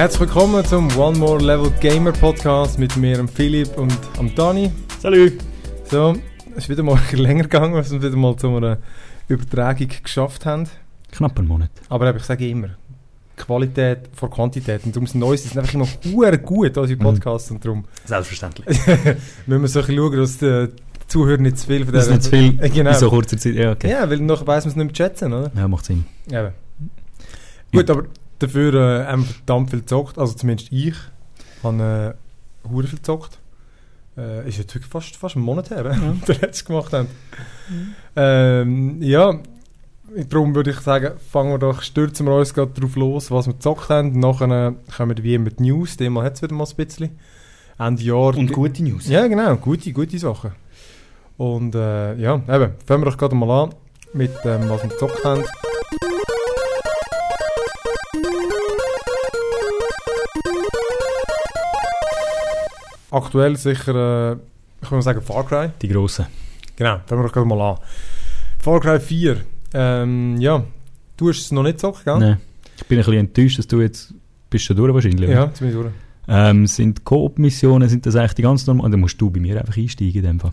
Herzlich willkommen zum One More Level Gamer Podcast mit mir, dem Philipp und am Dani. Salut! So, es ist wieder mal länger gegangen, als wir wieder mal zu einer Übertragung geschafft haben. Knapp einen Monat. Aber ich sage immer, Qualität vor Quantität. Und darum sind Neues sind einfach immer hure gut, unsere Podcasts. Und darum Selbstverständlich. müssen wir so ein bisschen schauen, dass die Zuhörer nicht zu viel von Das ist nicht zu viel Äh, genau. in so kurzer Zeit. Ja, okay. Ja, weil nachher weiss man es nicht mehr schätzen, oder? Ja, macht Sinn. Eben. Gut, aber dafür äh, haben wir verdammt viel gezockt. Also zumindest ich habe äh, hure viel gezockt. Äh, ist jetzt wirklich fast, fast einen Monat her, ja. der letzte gemacht haben. Ähm, ja, darum würde ich sagen, fangen wir doch, stürzen wir uns gerade drauf los, was wir gezockt haben. Nachher äh, kommen wir wie immer die News, diesmal hat es wieder mal ein bisschen. Ende Jahr. Und gute News. Ja, genau, gute, gute Sachen. Und äh, ja, eben, fangen wir doch gerade mal an mit dem, was wir gezockt haben. Aktuell sicher, äh, ich würde sagen Far Cry. Die grossen. Genau, fangen wir doch mal an. Far Cry 4. Ähm, ja, du hast es noch nicht gezockt, gell? Nein. Ich bin ein bisschen enttäuscht, dass du jetzt bist schon durch wahrscheinlich. Ja, ziemlich durch. Ähm, sind Koop-Missionen, sind das eigentlich die ganz normal? Dann musst du bei mir einfach einsteigen in dem Fall.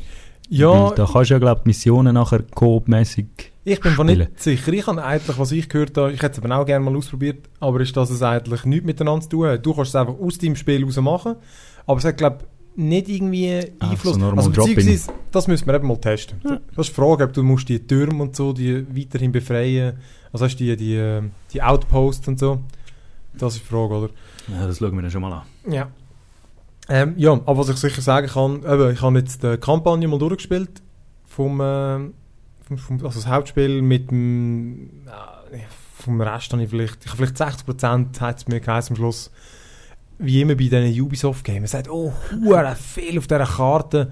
Ja, Weil da kannst du ja, glaube ich, Missionen nachher Koop-mässig Ich bin von nicht sicher. Ich habe eigentlich, was ich gehört habe, ich hätte es eben auch gerne mal ausprobiert, aber ist, dass es eigentlich nichts miteinander zu tun hat. Du kannst es einfach aus deinem Spiel raus machen, aber es hat, glaube ich, nicht irgendwie Ah, Einfluss. so normal also, beziehungsweise, das müssen wir eben mal testen. Das ist die Frage, ob du musst die Türme und so die weiterhin befreien Also hast du die, die, die Outposts und so. Das ist die Frage, oder? Ja, das schauen wir dann schon mal an. Ja. Ähm, ja, aber was ich sicher sagen kann, eben, ich habe jetzt die Kampagne mal durchgespielt vom, äh, vom, vom also das Hauptspiel mit dem äh, vom Rest habe ich vielleicht, ich habe vielleicht 60% hat es mir geheißen am Schluss, wie immer bei diesen Ubisoft-Games. Man sagt, oh, hure viel auf dieser Karte.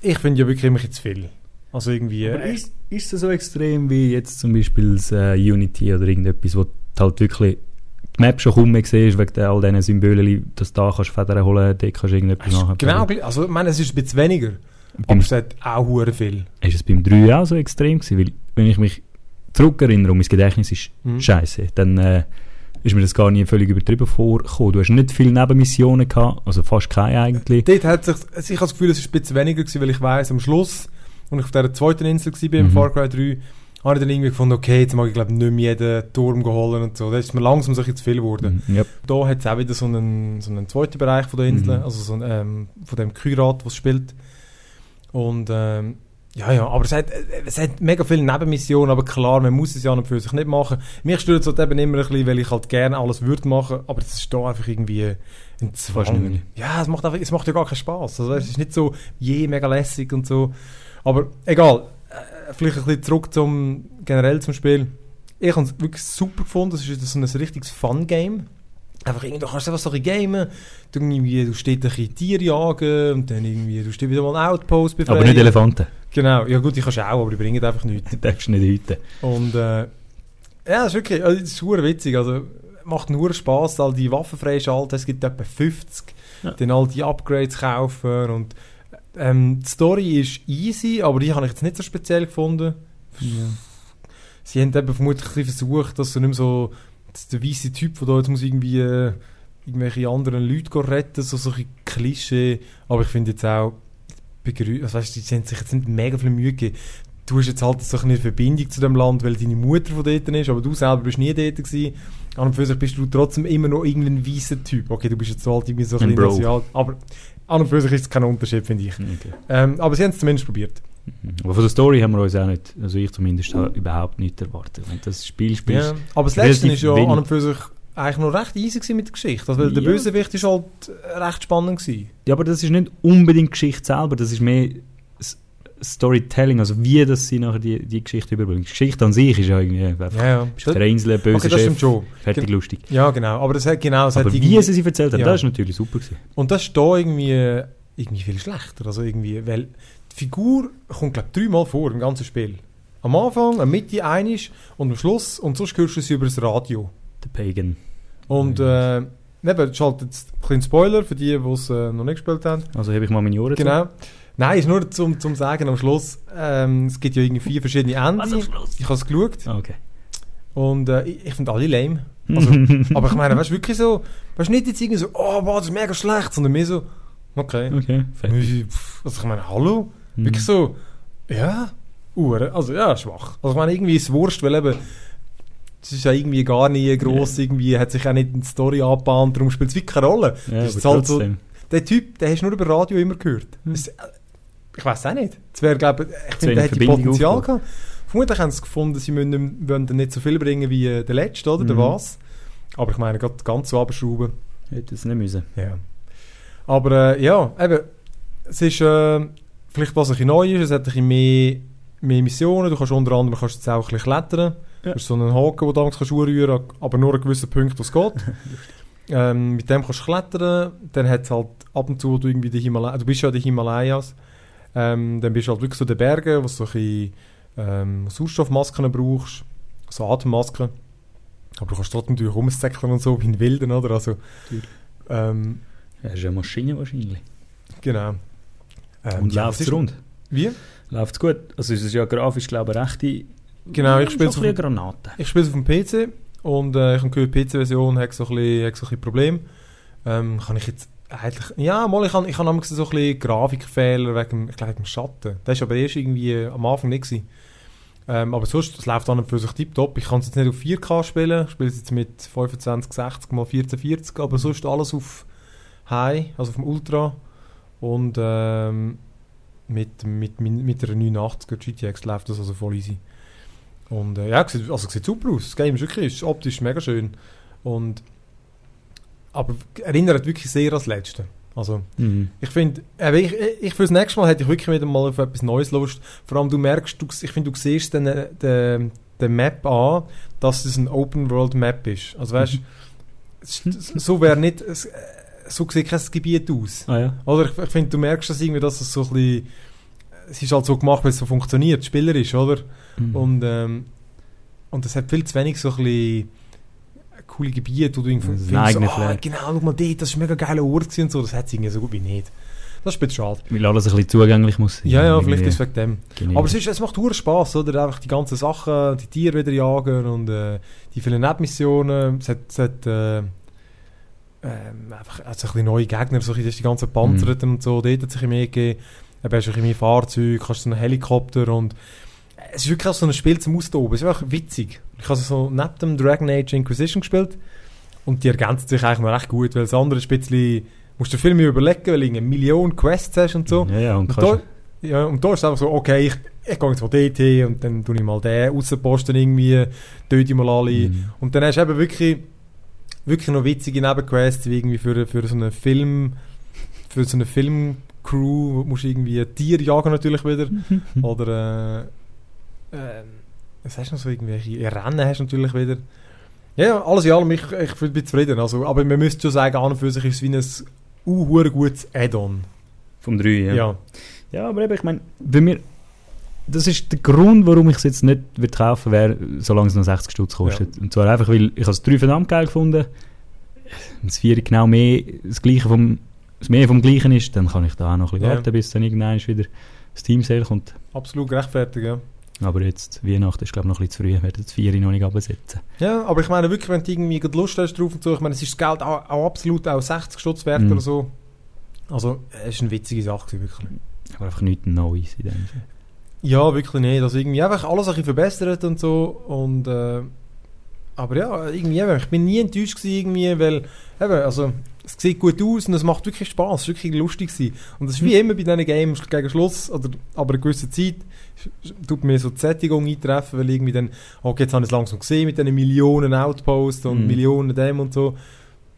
Ich finde ja wirklich immer zu viel. Also irgendwie... Aber äh, ist, ist es so extrem wie jetzt zum Beispiel das äh, Unity oder irgendetwas, wo du halt wirklich die Map schon kaum mehr siehst, wegen all diesen Symbolen, dass du da kannst Federn holen, dort kannst du irgendetwas machen. Genau, also ich meine, es ist ein bisschen weniger, aber es hat auch hure viel. ist es beim 3 auch so extrem gewesen? Weil, wenn ich mich zurückerinnere und mein Gedächtnis ist Mhm. scheiße, dann äh, ist mir das gar nie völlig übertrieben vorgekommen. Du hast nicht viele Nebenmissionen gehabt, also fast keine eigentlich. Dort hat sich, also ich habe das Gefühl, es ist ein bisschen weniger gewesen, weil ich weiss, am Schluss, als ich auf dieser zweiten Insel war, im Mhm. Far Cry 3, habe ich dann irgendwie gefunden, okay, jetzt mag ich glaube nicht mehr jeden Turm holen und so. Da ist mir langsam so ein zu viel geworden. Mhm, ja. Da hat es auch wieder so einen, so einen zweiten Bereich von der Insel, Mhm. also so ein, ähm, von dem Kyrat, was spielt. Und ähm, ja, ja, aber es hat, es hat mega viele Nebenmissionen, aber klar, man muss es ja an und für sich nicht machen. Mich stört es halt eben immer ein bisschen, weil ich halt gerne alles würde machen, aber es ist da einfach irgendwie ein Zwang. Ja, es macht, einfach, es macht ja gar keinen Spaß. Also es ist nicht so je mega lässig und so. Aber egal, äh, vielleicht ein bisschen zurück zum generell zum Spiel. Ich habe es wirklich super gefunden. Es ist so ein richtiges Fun-Game. Einfach irgendwie, du kannst einfach so ein gamen. Du, irgendwie, du stehst ein bisschen Tiere jagen und dann irgendwie, du stehst wieder mal einen Outpost befreien. Aber nicht Elefanten. Genau, ja gut, die kannst du auch, aber die bringen einfach nichts. Die darfst du nicht hüten. Und äh, ja, das ist wirklich, also, das ist super witzig. Also macht nur Spaß, all die Waffen freischalten. Es gibt etwa 50, Ja. dann all die Upgrades kaufen und ähm, die Story ist easy, aber die habe ich jetzt nicht so speziell gefunden. Sie haben eben vermutlich versucht, dass so nicht mehr so der weiße Typ, der da jetzt muss irgendwie äh, irgendwelche anderen Leute retten, so, so ein bisschen Klischee. Aber ich finde jetzt auch, begrü also weißt, die haben sich jetzt nicht mega viel Mühe gegeben. Du hast jetzt halt so eine Verbindung zu dem Land, weil deine Mutter von dort ist, aber du selber bist nie dort gewesen. An und für sich bist du trotzdem immer noch irgendein weißer Typ. Okay, du bist jetzt so halt irgendwie so ein bisschen. Asiat, aber an und für sich ist es kein Unterschied, finde ich. Okay. Ähm, aber sie haben es zumindest probiert. Mhm. Aber von der Story haben wir uns auch nicht, also ich zumindest, habe überhaupt nicht erwartet. Du das Spiel spielst, Ja. Aber das letzte ist ja an und für sich eigentlich noch recht easy mit der Geschichte. Also, weil der Ja. Bösewicht ist halt recht spannend gewesen. Ja, aber das ist nicht unbedingt die Geschichte selber, das ist mehr Storytelling, also wie das sie nachher die, die Geschichte überbringen. Die Geschichte an sich ist ja irgendwie einfach, Ja, ja. bist auf der Insel, böse Okay, das Chef, schon. fertig Gen- lustig. Ja, genau. Aber das hat genau, das Aber hat wie sie sie erzählt hat, Ja. das ist natürlich super gewesen. Und das ist da irgendwie, irgendwie viel schlechter. Also irgendwie, weil die Figur kommt, glaube ich, dreimal vor im ganzen Spiel. Am Anfang, am Mitte einisch und am Schluss und sonst hörst du sie über das Radio. Pagan. Und äh, eben, das ist halt jetzt ein kleiner Spoiler für die, die es äh, noch nicht gespielt haben. Also habe ich mal meine Ohren zu. Genau. Nein, ist nur zum, zum Sagen am Schluss, ähm, es gibt ja irgendwie vier verschiedene Enden. Was am Schluss? Ich habe es geschaut Ah, Okay. und äh, ich, ich finde alle lame. Also, aber ich meine, weißt du, wirklich so, weißt du, nicht jetzt irgendwie so, oh, wow, das ist mega schlecht, sondern mehr so, okay. Okay, fertig. Also ich meine, hallo? Mhm. Wirklich so, ja, Uhren, also ja, schwach. Also ich meine, irgendwie ist es wurscht, weil eben, es ist ja irgendwie gar nie gross, irgendwie hat sich auch nicht in die Story angebahnt, darum spielt es wirklich keine Rolle. Ja, Das ist halt so-. Der Typ, den hast du nur über Radio immer gehört. Hm. Das, äh, ich weiß auch nicht. Das wäre, glaube ich, ich finde, der hätte Potenzial gehabt. Vermutlich haben sie gefunden, sie müssen, nicht- wollen nicht so viel bringen wie äh, der letzte, oder? Der Mhm. was. Aber ich meine, gerade ganz so abschrauben. Hätte es nicht müssen. Ja. Aber äh, ja, eben, es ist äh, vielleicht was ein bisschen neu ist, es hat ein bisschen mehr, mehr Missionen, du kannst unter anderem kannst jetzt auch ein bisschen klettern. Ja. Du hast so einen Haken, den du damals kannst anrühren kannst, aber nur an gewissen Punkten, wo es geht. ähm, mit dem kannst du klettern, dann hat es halt ab und zu, wo du irgendwie die Himalaya, du bist ja in den Himalayas, ähm, dann bist du halt wirklich so in den Bergen, wo du so ein bisschen ähm, Sauerstoffmasken brauchst, so Atemmasken. Aber du kannst trotzdem durch rumsäckeln und so, wie in Wilden, oder? Also, ähm, Ja, ist eine Maschine wahrscheinlich. Genau. Ähm, Und ja, läuft es ist- rund? Wie? Läuft es gut? Also es ist ja grafisch, glaube ich, eine rechte... Genau, ich spiele bisschen Granate. Ich spiele es auf dem PC und äh, ich habe gehört, die PC-Version hat so ein bisschen, hat so ein bisschen Problem. Ähm, kann ich jetzt eigentlich... Ja, mal, ich habe ich hab so ein bisschen Grafikfehler wegen, ich glaube, wegen dem Schatten. Das war aber erst irgendwie äh, am Anfang nicht. Gewesen. Ähm, aber sonst, es läuft an und für sich tiptop. Ich kann es jetzt nicht auf 4K spielen. Ich spiele es jetzt mit 2560 x 1440, aber sonst alles auf High, also auf dem Ultra. Und ähm, mit, mit, mit, mit der 89er GTX läuft das also voll easy. Und äh, ja, sieht, also sieht super aus. Das Game ist wirklich ist optisch mega schön. Und, aber erinnert wirklich sehr an das Letzte. Also, Mhm. ich finde, äh, ich, ich für das nächste Mal hätte ich wirklich wieder mal auf etwas Neues Lust. Vor allem, du merkst, du, ich finde, du siehst den, äh, den, den Map an, dass es ein Open-World-Map ist. Also weißt du, so wäre nicht, so sieht kein Gebiet aus. Ah ja. Oder ich, ich finde, du merkst das irgendwie, dass es so ein bisschen, es ist halt so gemacht, weil es so funktioniert, spielerisch, oder? Mhm. Und, ähm, und es hat viel zu wenig so ein bisschen coole Gebiete, wo du irgendwie findest, eigenen ah, genau, schau mal dort, das ist ein mega geiler Ort und so, das hat es irgendwie so gut wie nicht. Das ist ein bisschen schade. Weil alles ein bisschen zugänglich muss sein. Ja, ja, vielleicht ist es wegen dem. generisch. Aber es, ist, es macht hure Spaß, oder? Einfach die ganzen Sachen, die Tiere wieder jagen und äh, die vielen Nebenmissionen. Es hat, es hat äh, ähm, einfach also ein bisschen neue Gegner, so ein bisschen, das ist die ganzen Panzerten und so, dort hat es ein bisschen mehr gegeben. Dann hast du ein bisschen mehr Fahrzeug, kannst so einen Helikopter und es ist wirklich auch so ein Spiel zum Austoben. Es ist einfach witzig. Ich habe so neben dem Dragon Age Inquisition gespielt und die ergänzt sich eigentlich noch recht gut, weil das andere ist ein bisschen, musst du viel mehr überlegen, weil du eine Million Quests hast und so. Ja, ja, und Und da, ja, und da ist es einfach so, okay, ich, ich gehe jetzt mal dort hin und dann tue ich mal den Aussenposten irgendwie, töte ich mal alle. Mhm. Und dann hast du eben wirklich, wirklich noch witzige Nebenquests, wie irgendwie für, für so einen Film, für so eine Filmcrew, wo musst du irgendwie ein Tier jagen natürlich wieder. Oder, äh, äh, was hast du noch so irgendwelche Rennen hast du natürlich wieder. Ja, ja, alles in allem, ich, ich bin zufrieden. Also, aber man müsste schon sagen, an und für sich ist es wie ein uh, gutes Add-on. Vom 3, ja. Ja. Ja, aber eben, ich meine, bei mir... Das ist der Grund, warum ich es jetzt nicht würde kaufen wäre, solange es noch 60 Stutz kostet. Und zwar einfach, weil ich das 3 verdammt geil gefunden Wenn das 4 genau mehr das Gleiche vom, das mehr vom Gleichen ist, dann kann ich da auch noch ein bisschen Ja. warten, bis dann irgendwann wieder das Team Sale kommt. Absolut gerechtfertigt, ja. Aber jetzt, Weihnachten ist glaube ich noch ein bisschen zu früh, ich werde das 4 noch nicht absetzen. Ja, aber ich meine wirklich, wenn du irgendwie Lust hast drauf und so, ich meine, es ist das Geld auch, auch absolut auch 60 Stutz wert Mhm. oder so. Also, es ist eine witzige Sache, wirklich. Aber einfach nichts Neues in dem Sinne. Ja, wirklich nicht. Also irgendwie einfach alles ein bisschen verbessert und so und äh, aber ja, irgendwie, eben, ich bin nie enttäuscht gewesen, irgendwie, weil eben, also es sieht gut aus und es macht wirklich Spaß, es ist wirklich lustig gewesen. Und es ist wie immer bei diesen Games gegen Schluss, oder aber eine gewisse Zeit, tut mir so die Sättigung eintreffen, weil irgendwie dann, okay, jetzt habe ich es langsam gesehen mit diesen Millionen Outposts und Mhm. Millionen dem und so.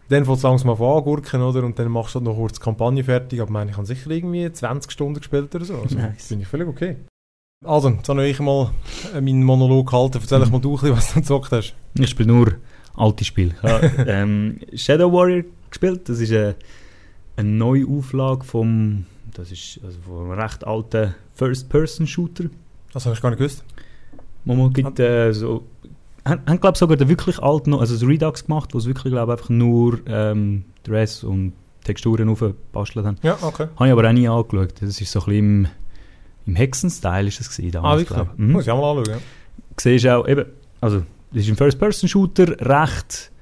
Dann fängt es langsam auf angurken, oder? Und dann machst du halt noch kurz die Kampagne fertig. Aber ich meine, ich habe sicher irgendwie 20 Stunden gespielt oder so. Also, Nice. Finde ich völlig okay. Also, jetzt habe ich mal äh, meinen Monolog gehalten. Erzähl ich Mhm. mal du, was du gezockt hast. Ich spiele nur alte Spiele. Ich habe ähm, Shadow Warrior gespielt. Das ist eine, eine neue Auflage vom, das ist also vom recht alten First-Person-Shooter. Das habe ich gar nicht gewusst. Man gibt, äh, so, haben, haben glaube sogar den wirklich alten, also das Redux gemacht, wo es wirklich glaube einfach nur ähm, Dress und Texturen aufgebastelt haben. Ja, okay. Habe ich aber auch nie angeschaut. Das ist so ein bisschen im, im Hexen-Style ist das gewesen Ah, damals, wirklich? glaube ich. Mhm. Muss ich auch mal anschauen. Ja. siehst auch, eben, also, das ist ein First-Person-Shooter, recht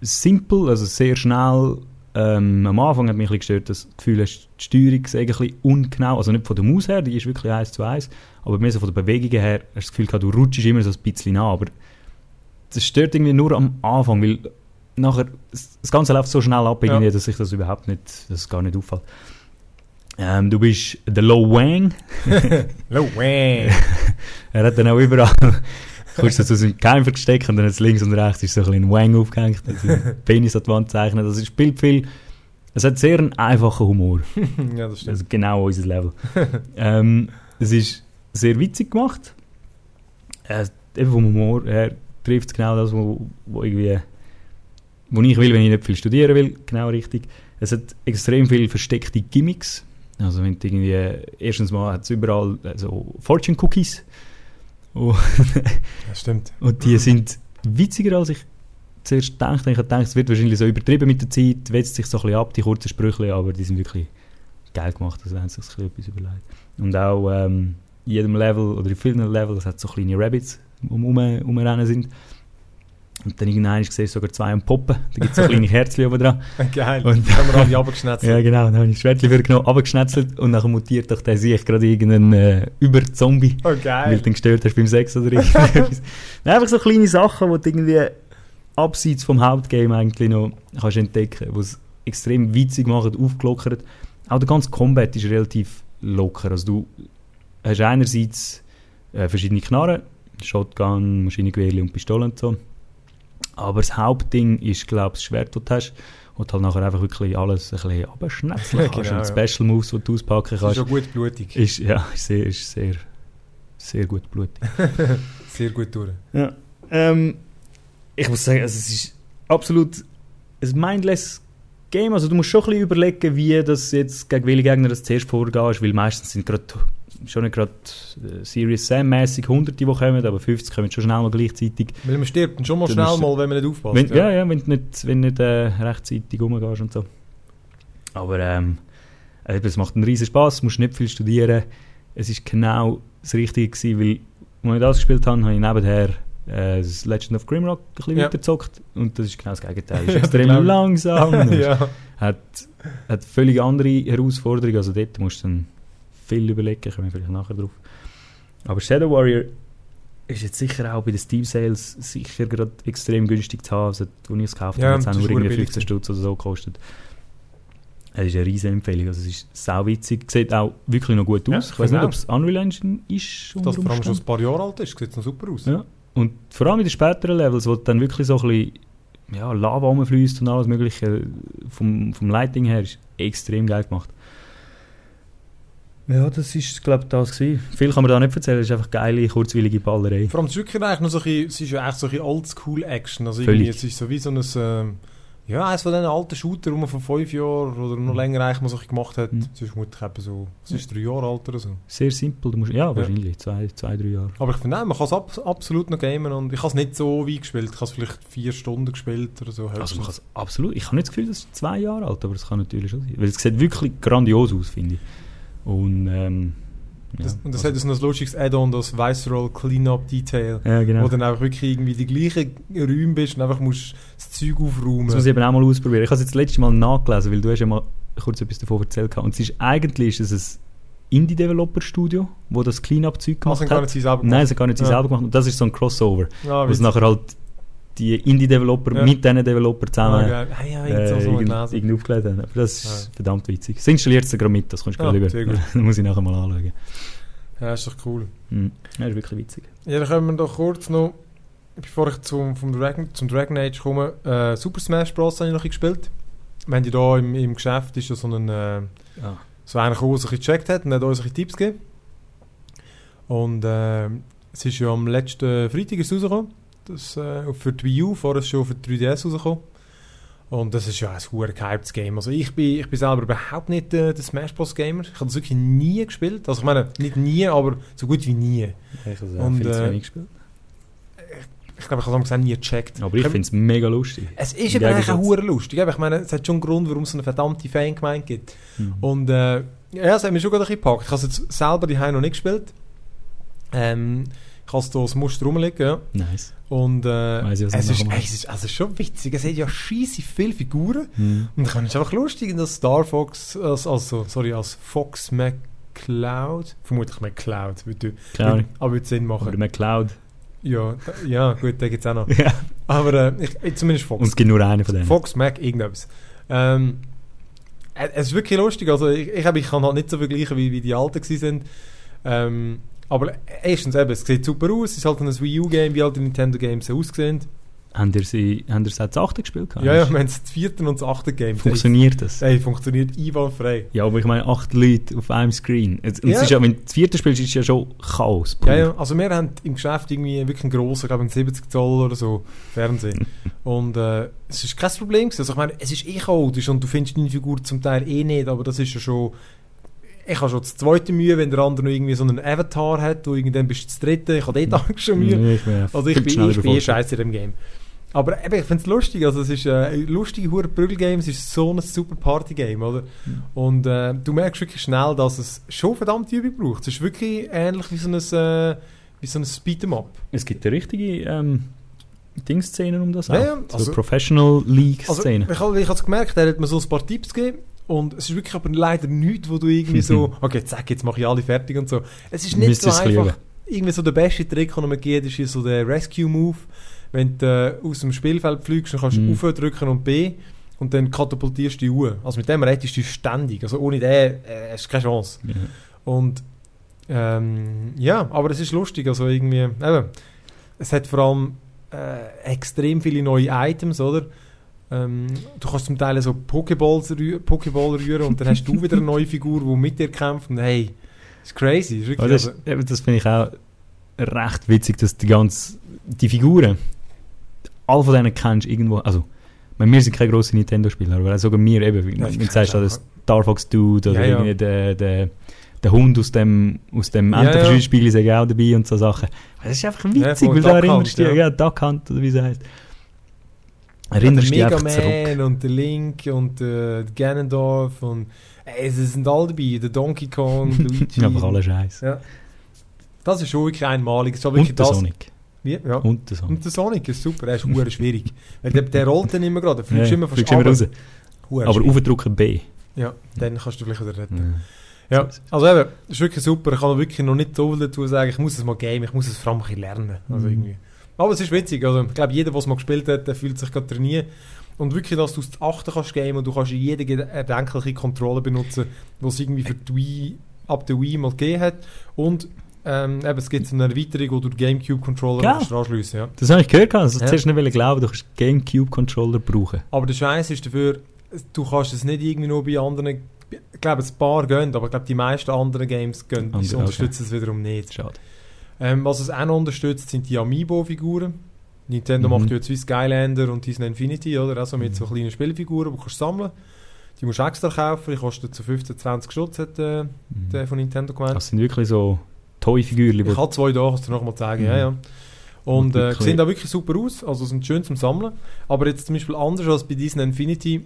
simpel, also sehr schnell. Ähm, am Anfang hat mich ein bisschen gestört, dass das Gefühl die Steuerung sei ein bisschen ungenau, also nicht von der Maus her, die ist wirklich eins zu eins, aber mehr so von der Bewegung her, hast du das Gefühl du rutschst immer so ein bisschen nach, aber das stört irgendwie nur am Anfang, weil nachher, das Ganze läuft so schnell ab, Ja. dass sich das überhaupt nicht, dass es gar nicht auffällt. Ähm, du bist der Lo Wang, No way. er hat dann auch überall, kurz zu seinem Kämpfer gesteckt und dann jetzt links und rechts ist so ein bisschen Wang aufgehängt, seinen Penis an die Wand gezeichnet. Also es spielt viel, es hat sehr einen einfachen Humor. ja, das stimmt. Also genau unser Level. ähm, es ist sehr witzig gemacht. Äh, eben vom Humor her trifft es genau das, wo, wo irgendwie wo ich will, wenn ich nicht viel studieren will, genau richtig. Es hat extrem viele versteckte Gimmicks. Also wenn du irgendwie, erstens mal hat es überall so Fortune Cookies. Oh, Das stimmt. und die sind witziger, als ich zuerst gedacht. Ich habe gedacht, es wird wahrscheinlich so übertrieben mit der Zeit, wetzt sich so ein bisschen ab, die kurzen Sprüche, aber die sind wirklich geil gemacht, also haben sich ein bisschen etwas überlegt. Und auch ähm, in jedem Level, oder in vielen Levels, hat es so kleine Rabbits, die um, um, umrennen sind. Und dann irgendwann siehst du sogar zwei am Poppen, da gibt es so kleine Herzchen oben dran. Geil. Und- Und haben wir alle abgeschnetzelt. Ja genau, dann habe ich das Schwertchen wieder genommen, abgeschnetzelt und dann mutiert doch der sich gerade irgendeinen äh, Über-Zombie. Oh, Weil geil. du ihn gestört hast beim Sex oder irgendetwas. Nein, Einfach so kleine Sachen, die du irgendwie abseits vom Hauptgame eigentlich noch kannst entdecken, die es extrem witzig machen, aufgelockert. Auch der ganze Combat ist relativ locker. Also du hast einerseits äh, verschiedene Knarren, Shotgun, Maschinengewehr und Pistolen und so. Aber das Hauptding ist, glaube ich, das Schwert, das du hast. Und halt nachher einfach wirklich alles ein bisschen abschnetzeln kannst. Genau, und ja. Special Moves, die du auspacken Das ist kannst. schon gut blutig. Ist, ja, ist sehr, ist sehr, sehr gut blutig. Sehr gut durch. Ja. Ähm, ich muss sagen, also es ist absolut ein mindless Game. Also du musst schon ein bisschen überlegen, wie das jetzt gegen welche Gegner das zuerst vorgehst, weil meistens sind gerade schon nicht gerade äh, Serious Sam-mäßig Hunderte, die kommen, aber 50 kommen schon schnell mal gleichzeitig. Weil man stirbt schon mal schnell mal, wenn man nicht aufpasst. Wenn, ja, ja, wenn du nicht, wenn nicht äh, rechtzeitig rumgehst und so. Aber ähm, äh, es macht einen riesen Spaß, du musst nicht viel studieren. Es ist genau das Richtige gewesen, weil, als ich das gespielt habe, habe ich nebenher äh, das Legend of Grimrock ein bisschen Ja. weitergezockt und das ist genau das Gegenteil. Es ist extrem ich. langsam, ja. hat, hat völlig andere Herausforderungen, also dort musst du dann viel überlegen, kommen wir vielleicht nachher drauf. Aber Shadow Warrior ist jetzt sicher auch bei den Steam Sales sicher gerade extrem günstig zu haben. Also, als ich es gekauft Ja, habe, hat es nur irgendwie urbillig 15 Stutz oder so gekostet. Es ist eine riesige Empfehlung, also es ist sauwitzig, sieht auch wirklich noch gut Ja, aus. ich weiß nicht, ob es Unreal Engine ist. Das vor allem schon ein paar Jahre alt ist, sieht noch super aus. Ja. Und vor allem in den späteren Levels, wo dann wirklich so ein bisschen ja, Lava rumfließt und alles mögliche vom, vom Lighting her, ist extrem geil gemacht. Ja, das ist, glaube ich, das gewesen. Viel kann man da nicht erzählen, es ist einfach geile, kurzwillige Ballerei. Vor allem, es ist wirklich eigentlich noch so ein bisschen, es ist ja echt so ein Oldschool-Action. Also Völlig. irgendwie, es ist so wie so ein, ähm, ja, eines von diesen alten Shooter, die man vor fünf Jahren oder noch Mhm. länger eigentlich mal so gemacht hat. Mhm. Es ist vermutlich eben so, es ist drei Jahre alt oder so. Sehr simpel, du musst, ja, wahrscheinlich, zwei, zwei, drei Jahre. Aber ich finde, nein, man kann es ab, absolut noch gamen und ich habe es nicht so weit gespielt. Ich habe es vielleicht vier Stunden gespielt oder so. Also man kann es absolut, ich habe nicht das Gefühl, das ist zwei Jahre alt, aber es kann natürlich schon sein. Weil es sieht wirklich grandios aus, finde ich. Und, ähm, ja, das, und das also- hat so ein lustiges Add-on, das Visceral Cleanup Detail. ja, genau. Wo dann einfach wirklich irgendwie die gleichen Räume bist und einfach musst das Zeug aufräumen. Das muss ich eben auch mal ausprobieren. Ich habe es jetzt das letzte Mal nachgelesen, weil du hast ja mal kurz etwas davon erzählt gehabt. Und es ist, eigentlich ist es ein Indie-Developer-Studio, wo das Cleanup-Zeug Hast gemacht hat. sie Nein, es hat gar nicht sie Ja. selber gemacht. Und das ist so ein Crossover, Ja, wo es nachher halt die Indie-Developer Ja. mit diesen Developer Ah, zusammen geil. Ah, ja, äh, so, so irgend, gelesen. irgendwie aufgelegt haben. Aber das ist Ja. verdammt witzig. Es installiert es gerade mit, das kommst du Ah, gerade über. das muss ich nachher mal anschauen. Ja, ist doch cool. Mhm. Ja, ist wirklich witzig. Ja, dann können wir doch kurz noch, bevor ich zum, vom Dragon, zum Dragon Age komme, äh, Super Smash Bros. habe ich noch gespielt. Haben ja da im, im Geschäft ist ja so ein, äh, Ja. so einer der sich gecheckt hat und hat uns ein Tipps gegeben. Und äh, es ist ja am letzten Freitag rausgekommen, das, äh, für die Wii U, vorher ist schon für die 3DS rausgekommen. Und das ist ja ein hure gehyptes Game. Also ich bin, ich bin selber überhaupt nicht äh, der Smash Bros. Gamer. Ich habe das wirklich nie gespielt. Also ich meine, nicht nie, aber so gut wie nie. Ich habe Und, viel zu äh, wenig gespielt. Ich glaube, ich habe es nie gecheckt. Aber ich finde es mega lustig. Es ist eben eigentlich auch hure lustig. Ich meine, es hat schon einen Grund, warum es eine verdammte Fangemeinde gibt. Mhm. Und äh, ja, es hat mich schon gerade ein bisschen gepackt. Ich habe es jetzt selber die noch nicht gespielt. Ähm, Ich habe es hier als Muster rumliegen, ja. Nice. Und äh, ich, es, du ist, ey, es ist also schon witzig. Es hat ja scheisse viele Figuren. Mhm. Und ich fand es einfach lustig, dass Star Fox, als, also, sorry, als Fox McCloud, vermutlich McCloud, würde, Ahnung. aber würde Sinn machen. Oder McCloud. Ja, da, ja, gut, den gibt es auch noch. Ja. Aber äh, ich, ich- zumindest Fox. Und es gibt nur einen von denen. Fox, Mac, irgendetwas. Ähm, äh, es ist wirklich lustig. Also ich, ich, ich kann halt nicht so vergleichen, wie, wie die alten sind. Ähm, aber erstens eben, es sieht super aus. Es ist halt ein Wii U-Game, wie halt die Nintendo-Games so aussehen. Haben ihr sie, haben ihr seit das 8. gespielt? Ja, ja, wir haben das vierte und das achte Game. Funktioniert das? Ey, funktioniert einwandfrei. Ja, aber ich meine, acht Leute auf einem Screen. Es- Und Ja. es ist ja, wenn du das vierte spielst, ist es ja schon Chaos. pur. Ja, ja, also wir haben im Geschäft irgendwie wirklich einen grossen, glaube ich, einen 70 Zoll oder so Fernsehen. und äh, es ist kein Problem gewesen. Also ich meine, es ist eh chaotisch und du findest deine Figur zum Teil eh nicht, aber das ist ja schon... Ich habe schon das zweite Mühe, wenn der andere noch irgendwie so einen Avatar hat, und irgendwann bist du das dritte. Ich habe dort auch schon Mühe. Nee, ich Also ich bin, ich bin eh scheiße in dem Game. Aber eben, ich finde es lustig, also es ist äh, ein lustiges hure Prügelgame, es ist so ein super Partygame, oder? Und äh, du merkst wirklich schnell, dass es schon verdammt Übung braucht. Es ist wirklich ähnlich wie so ein, äh, wie so ein Beat'em Up. Es gibt ja richtige ähm, Dingsszenen um das Ja, auch. ja, so also- Professional Also, League-Szenen. ich habe es gemerkt, er hat mir so ein paar Tipps gegeben und es ist wirklich aber leider nichts, wo du irgendwie so, okay, zack, jetzt mache ich alle fertig und so. Es ist nicht so Müsstest es einfach. lieben. Irgendwie so der beste Trick, den man geht, ist so der Rescue-Move. Wenn du äh, aus dem Spielfeld fliegst, dann kannst du auf drücken und B und dann katapultierst du die Uhr. Also mit dem rettest du ständig. Also ohne den äh, hast du keine Chance. Ja. Und ähm, ja, aber es ist lustig. Also irgendwie, eben, es hat vor allem äh, extrem viele neue Items, oder? Ähm, du kannst zum Teil so Pokeballs rü Pokeball rühren und dann hast du wieder eine neue Figur, die mit dir kämpft. Und hey, das ist crazy. Das ist wirklich, Aber das, also, eben, das finde ich auch recht witzig, dass die ganze, die Figuren, alle von denen kennst du irgendwo, also, meine, wir sind keine grossen Nintendo-Spieler, aber sogar wir eben, Ja, wenn du sagst, kenn der Star Fox Dude oder Ja, ja. irgendwie der, der, der Hund aus dem, aus dem Ja, ja. Entenverschießspiel ist auch dabei und so Sachen. Das ist einfach witzig, Ja, weil da erinnerst du dich, ja. ja, Duck Hunt oder wie es heißt. Der Erinnerst du dich Mega. Man und der Link und äh, der Ganondorf und ey, sie sind alle dabei. Der Donkey Kong, Luigi. Einfach alle Scheiß. Ja. Das ist wirklich einmalig. Ist wirklich Und der das, Sonic. Wie? Ja. Und der Sonic. Und der Sonic ist super, er ist hure schwierig. Weil der, der rollt dann immer gerade, der fliegst Ja, immer fast immer raus. Hure Aber aufdrücken B. Ja, dann kannst du vielleicht wieder retten. Ja. Ja, also eben, das ist wirklich super. Ich kann wirklich noch nicht so dazu sagen. Ich muss es mal game, ich muss es vor allem lernen. Also Mhm. irgendwie. Aber es ist witzig. Also, ich glaube, jeder, der es mal gespielt hat, der fühlt sich gerade trainiert. Und wirklich, dass du es zu achten kannst game und du kannst jede erdenkliche Kontrolle benutzen, die es irgendwie für die Wii, ab der Wii mal gegeben hat. Und ähm, eben, es gibt eine Erweiterung, wo du den Gamecube-Controller Ja. kannst anschliessen ja. Das habe ich gehört. Also, Ja. zuerst nicht glauben, du kannst Gamecube-Controller brauchen. Aber der Scheiß ist dafür, du kannst es nicht irgendwie nur bei anderen. Ich glaube, ein paar gehen, aber ich glaube, die meisten anderen Games gehen, Andere, die unterstützen es wiederum nicht. Schade. Ähm, was es auch noch unterstützt, sind die Amiibo-Figuren. Nintendo Mhm. macht ja jetzt wie Skylander und Disney Infinity, oder? Also mit so kleinen Spielfiguren, die du kannst sammeln Die musst du extra kaufen, die kosten zu 15, 20 Stutz, hat äh, Mhm. der von Nintendo gemeint. Das sind wirklich so Toy-Figürchen. Ich wo- habe zwei da, kannst du dir noch mal zeigen, Mhm. ja, ja. Und äh, sehen da wirklich super aus, also sind schön zum Sammeln. Aber jetzt zum Beispiel anders als bei Disney Infinity,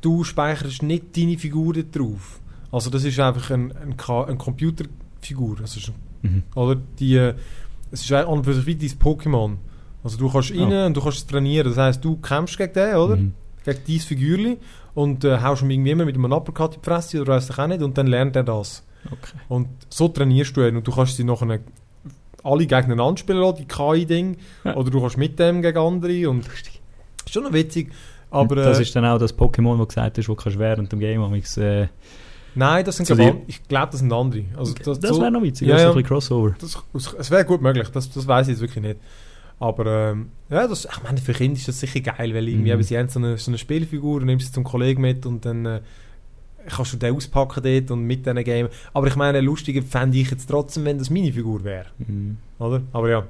du speicherst nicht deine Figur dort drauf. Also das ist einfach ein, ein, Ka- eine Computerfigur. Also ist Mhm. Oder die, es ist an und für sich wie dein Pokémon. Also du kannst rein Ah. und du kannst es trainieren. Das heisst, du kämpfst gegen den, oder? Mhm. Gegen dein Figürli und äh, haust ihm irgendwie immer mit einem Uppercut in die Fresse oder weiss ich auch nicht und dann lernt er das. Okay. Und so trainierst du ihn und du kannst sie nachher alle gegeneinander spielen lassen, die KI-Ding. Ja. Oder du kannst mit dem gegen andere und ist schon noch witzig. Aber das äh, ist dann auch das Pokémon, das gesagt hast, wo du während dem Game äh, nein, das sind zu glaub, dir- ich glaube, das sind andere. Also, das, so- wäre noch witzig, Ja, ja, ja. so ein bisschen Crossover. Das, das, es wäre gut möglich, das, das weiß ich jetzt wirklich nicht. Aber ähm, ja, das, ich meine, für Kinder ist das sicher geil, weil irgendwie Mhm. sie haben so eine, so eine Spielfigur, du nimmst sie zum Kollegen mit und dann äh, kannst du den auspacken dort und mit diesen Game. Aber ich meine, lustiger fände ich jetzt trotzdem, wenn das meine Figur wäre, Mhm. oder? Aber ja.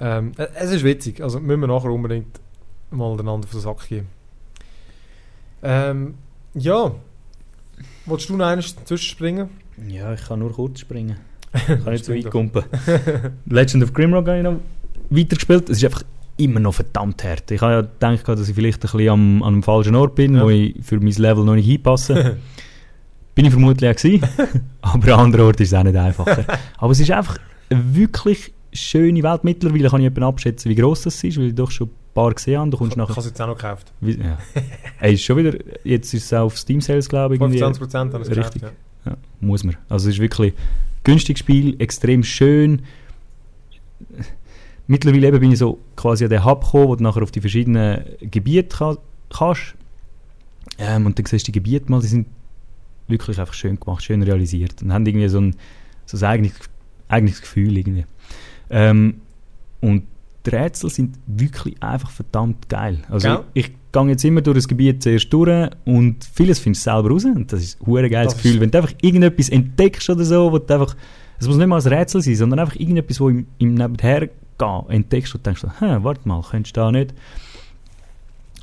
Ähm, äh, es ist witzig, also müssen wir nachher unbedingt mal einander auf den Sack geben. Ähm, ja. Wolltest du noch eines zwischenspringen? Ja, ich kann nur kurz springen. Ich kann nicht so weit kumpen. Legend of Grimrock habe ich noch weitergespielt. Es ist einfach immer noch verdammt hart. Ich habe ja gedacht, dass ich vielleicht ein bisschen am, an einem falschen Ort bin, Ja. wo ich für mein Level noch nicht hinpasse. bin ich vermutlich auch gewesen. aber an anderen Orten ist es auch nicht einfacher. aber es ist einfach wirklich schöne Welt. Mittlerweile kann ich abschätzen, wie gross das ist, weil ich doch schon paar gesehen habe. Du kommst Ich nachher... habe es jetzt auch noch gekauft. Wie, ja. Ey, ist schon wieder... Jetzt ist es auf Steam Sales, glaube ich. irgendwie. 25% habe ich es gekauft. Richtig. Ja. Ja, muss man. Also es ist wirklich ein günstiges Spiel, extrem schön. Mittlerweile eben bin ich so quasi an den Hub gekommen, wo du nachher auf die verschiedenen Gebiete ka kannst. Ähm, und dann siehst du die Gebiete mal, die sind wirklich einfach schön gemacht, schön realisiert. Und haben irgendwie so ein, so ein eigenes, eigenes Gefühl irgendwie. Ähm, und die Rätsel sind wirklich einfach verdammt geil. Also Gell? ich, ich gehe jetzt immer durch das Gebiet zuerst durch und vieles findest du selber raus und das ist ein geiles Das Gefühl, wenn du einfach irgendetwas entdeckst oder so, wo du einfach, es muss nicht mal ein Rätsel sein, sondern einfach irgendetwas, wo im, im Nebenher gehen entdeckst und denkst so, hä, warte mal, könntest du da nicht?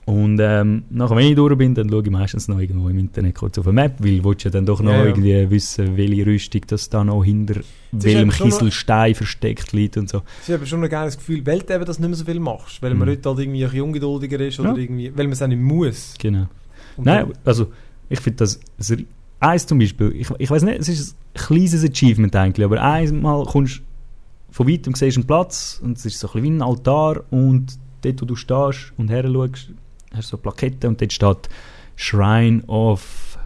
Und ähm, nachher, wenn ich durch bin, dann schaue ich meistens noch irgendwo im Internet kurz auf eine Map, weil du ja dann doch noch Ja, irgendwie wissen, welche Rüstung das da noch hinter ist welchem noch- Kieselstein versteckt liegt und so. Es ist aber schon ein geiles Gefühl, weil du eben das nicht mehr so viel machst. Weil man Mhm. heute halt irgendwie ein bisschen ungeduldiger ist oder Ja. irgendwie, weil man es auch nicht muss. Genau. Und Nein, also ich finde das, das eins zum Beispiel, ich, ich weiß nicht, es ist ein kleines Achievement eigentlich, aber einmal kommst du von weitem siehst einen Platz und es ist so ein bisschen wie ein Altar und dort, wo du stehst und her schaust, hast so Plakette und dort steht Shrine of,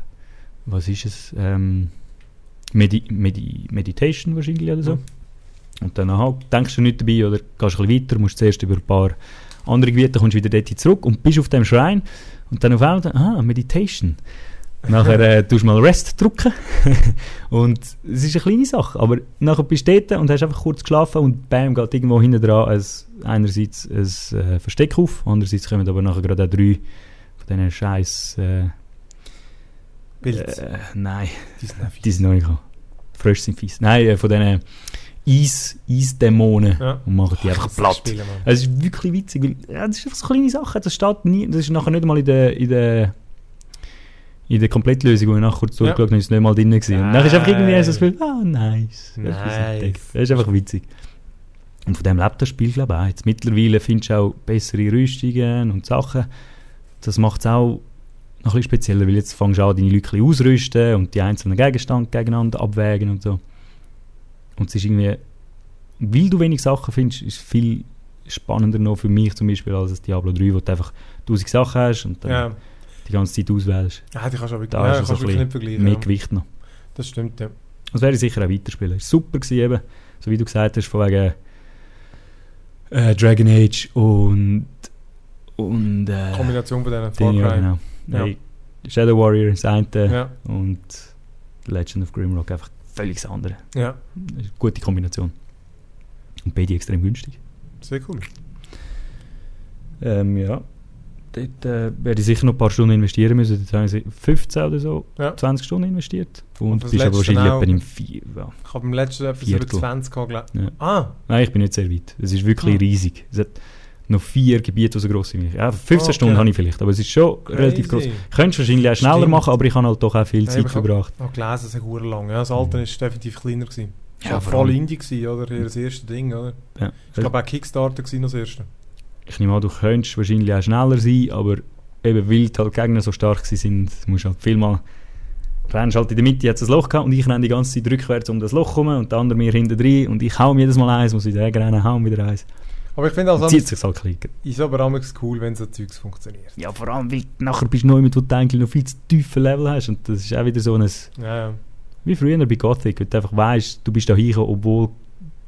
was ist es, ähm, Medi Medi Meditation wahrscheinlich oder so. Mhm. Und dann aha, denkst du nicht dabei oder gehst ein bisschen weiter, musst zuerst über ein paar andere Gebiete, kommst wieder dort zurück und bist auf dem Shrine und dann auf einmal, dann, ah, Meditation. Nachher äh, tust du mal Rest drücken und es ist eine kleine Sache, aber nachher bist du dort und hast einfach kurz geschlafen und bam, geht irgendwo hinten dran ein, einerseits ein äh, Versteck auf, andererseits kommen aber nachher gerade auch drei von diesen scheiß äh, Bild. äh, nein, die sind die sind noch nicht gekommen. Frösche sind fies. Nein, äh, von diesen Eis, Eisdämonen Ja. und machen die einfach platt. Spielen, Mann. Es ist wirklich witzig, weil ja, das ist einfach so kleine Sache. Das steht nie, das ist nachher nicht mal in der, in der, in der Komplettlösung, wo ich nachher kurz Ja. durchgeschaut habe, ist es nicht mal drin gewesen. Und nachher ist einfach irgendwie so das Gefühl, ah, nice. Das ist Nice. Das ist einfach witzig. Und von dem lebt das Spiel, glaube ich, auch. Jetzt mittlerweile findest du auch bessere Rüstungen und Sachen. Das macht es auch noch ein bisschen spezieller, weil jetzt fängst du an, deine Leute ausrüsten und die einzelnen Gegenstände gegeneinander abwägen und so. Und es ist irgendwie, weil du wenig Sachen findest, ist viel spannender noch für mich zum Beispiel als das Diablo 3, wo du einfach tausend Sachen hast und dann Ja. Die ganze Zeit auswählst. ja, die kannst du aber Da ja, kannst so ein wirklich nicht vergleichen. Mehr ja. Gewicht noch. Das stimmt, ja. Das werde ich sicher auch weiterspielen. Ist super gewesen eben, so wie du gesagt hast, von wegen äh, Dragon Age und und äh, Kombination von diesen Far ja, Cry. genau. Ja. Hey, Shadow Warrior, das eine Ja, und Legend of Grimrock einfach völlig das andere. ja, eine gute Kombination. Und beide extrem günstig. sehr cool. Ähm, ja. Dort äh, werde ich sicher noch ein paar Stunden investieren müssen. Dort habe ich 15 oder so, Ja. 20 Stunden investiert. Und Und das bist aber wahrscheinlich etwa im 4. Ja. Ich habe beim letzten etwas über Viertel. 20 gehabt, Ja. Ah, Nein, ich bin nicht sehr weit. Es ist wirklich Ah. riesig. Es hat noch vier Gebiete, die so gross sind. Ja, 15 Okay. Stunden habe ich vielleicht, aber es ist schon relativ groß. crazy. Ich könnte es wahrscheinlich auch schneller Stimmt. machen, aber ich habe halt doch auch viel Ja, Zeit ich verbracht. Ich habe gelesen, es ist sehr lang. Ja, das Alte war definitiv kleiner. Gewesen. Ja, vor voll allem- Indie gewesen, oder? Hier das erste Ding, oder? Ja. Ich glaube auch Kickstarter war noch das erste. Ich nehme an, du könntest wahrscheinlich auch schneller sein, aber eben weil die halt Gegner so stark sind, musst du halt viel mal rennst halt in der Mitte, hat ein Loch gehabt und ich renne die ganze Zeit rückwärts um das Loch rum und der andere mir hinten drin und ich hau mir jedes Mal eins, muss wieder rennen, hau wieder eins. Aber ich finde also, Zieht sich halt klicken. ist aber auch cool, wenn so Zeugs funktioniert. Ja, vor allem, weil nachher bist du noch mit, wo du eigentlich noch viel zu tiefe Level hast und das ist auch wieder so ein, Ja, ja. wie früher bei Gothic, wo du einfach weißt, du bist da hingekommen, obwohl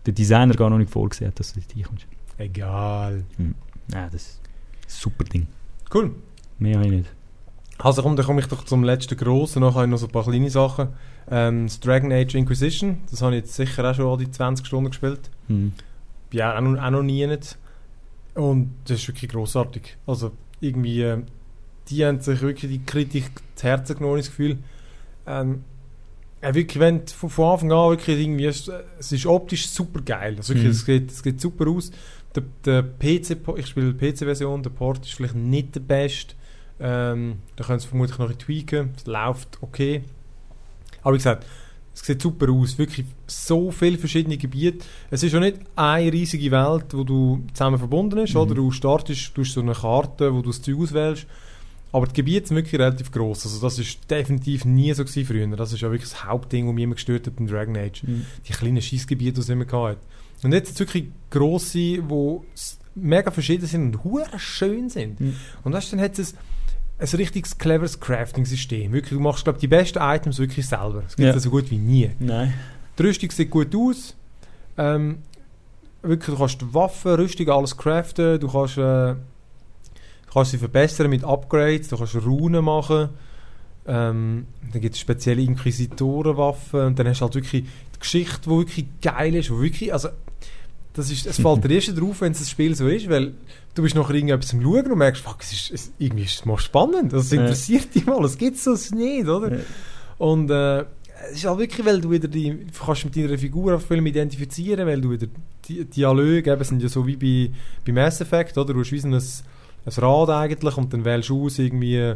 der Designer gar noch nicht vorgesehen hat, dass du dort hinkommst. Egal. Ja, das ist ein super Ding. Cool. Mehr habe ich nicht. Also komm, dann komme ich doch zum letzten grossen, noch habe ich noch so ein paar kleine Sachen. Ähm, das Dragon Age Inquisition, das habe ich jetzt sicher auch schon all die 20 Stunden gespielt. Hm. Bin auch noch, auch noch nie nicht. Und das ist wirklich grossartig. Also irgendwie, äh, die haben sich wirklich die Kritik zu Herzen genommen, das Gefühl. Ähm, ja, wirklich, wenn von, von Anfang an wirklich irgendwie, es, es ist optisch super geil. Also wirklich, Mhm. es, geht, es geht super aus. Der, der PC, ich spiele die PC-Version, der Port ist vielleicht nicht der beste. Ähm, da können sie vermutlich noch tweaken. Es läuft okay. Aber wie gesagt, es sieht super aus. Wirklich so viele verschiedene Gebiete. Es ist ja nicht eine riesige Welt, wo du zusammen verbunden bist. Mhm. Oder du startest, du hast so eine Karte, wo du das Zeug auswählst. Aber die Gebiete sind wirklich relativ gross. Also das ist definitiv nie so gewesen früher. Das ist ja wirklich das Hauptding, das mich immer gestört hat in Dragon Age. Mhm. Die kleinen Schießgebiete, die es immer gehabt hat. Und jetzt wirklich grosse, die mega verschieden sind und hure schön sind. Mhm. Und weißt, dann hat es ein, ein richtiges cleveres Crafting-System. Wirklich, du machst, glaube die besten Items wirklich selber. Das gibt es Ja. so gut wie nie. Nein. Die Rüstung sieht gut aus. Ähm, wirklich, du kannst Waffen, Rüstung, alles craften. Du kannst, äh, du kannst sie verbessern mit Upgrades. Du kannst Runen machen. Ähm, dann gibt es spezielle Inquisitorenwaffen. Und dann hast du halt wirklich die Geschichte, die wirklich geil ist. Wo wirklich, also, das ist, es fällt dir erst drauf, wenn das Spiel so ist, weil du bist nachher irgendetwas am Schauen und merkst, fuck, es ist, es, irgendwie ist es mal spannend. Das interessiert dich mal. Es gibt so nicht, oder? Und äh, es ist auch wirklich, weil du wieder die, kannst mit deiner Figur auf Film identifizieren, weil du wieder die Dialoge eben sind ja so wie bei, bei Mass Effect, oder? Du hast wie so ein, ein Rad eigentlich und dann wählst du aus irgendwie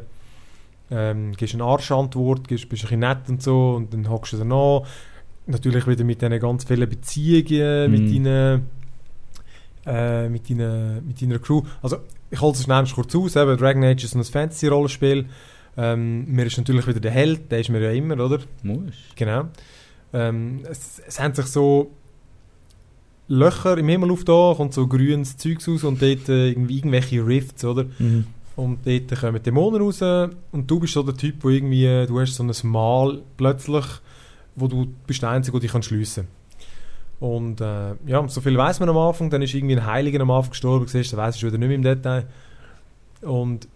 ähm, gibst eine Arschantwort, gibst, bist ein bisschen nett und so und dann hockst du dann an. Natürlich wieder mit diesen ganz vielen Beziehungen, mit Mhm. deinen äh, mit, deinen, mit deiner Crew. Also, ich hole es schnell kurz aus. Eben, Dragon Age ist so ein Fantasy-Rollenspiel. Ähm, mir ist natürlich wieder der Held, der ist mir ja immer, oder? Muss. Genau. Ähm, es, es haben sich so Löcher im Himmel auf da, kommt so grünes Zeugs raus und dort äh, irgendwie irgendwelche Rifts, oder? Mhm. Und dort kommen Dämonen raus und du bist so der Typ, wo irgendwie, äh, du hast so ein Mal plötzlich, wo du bist der Einzige, der dich kann schliessen Und äh, ja, so viel weiß man am Anfang, dann ist irgendwie ein Heiliger am Anfang gestorben, siehst, dann weiss ich wieder nicht mehr im Detail. Und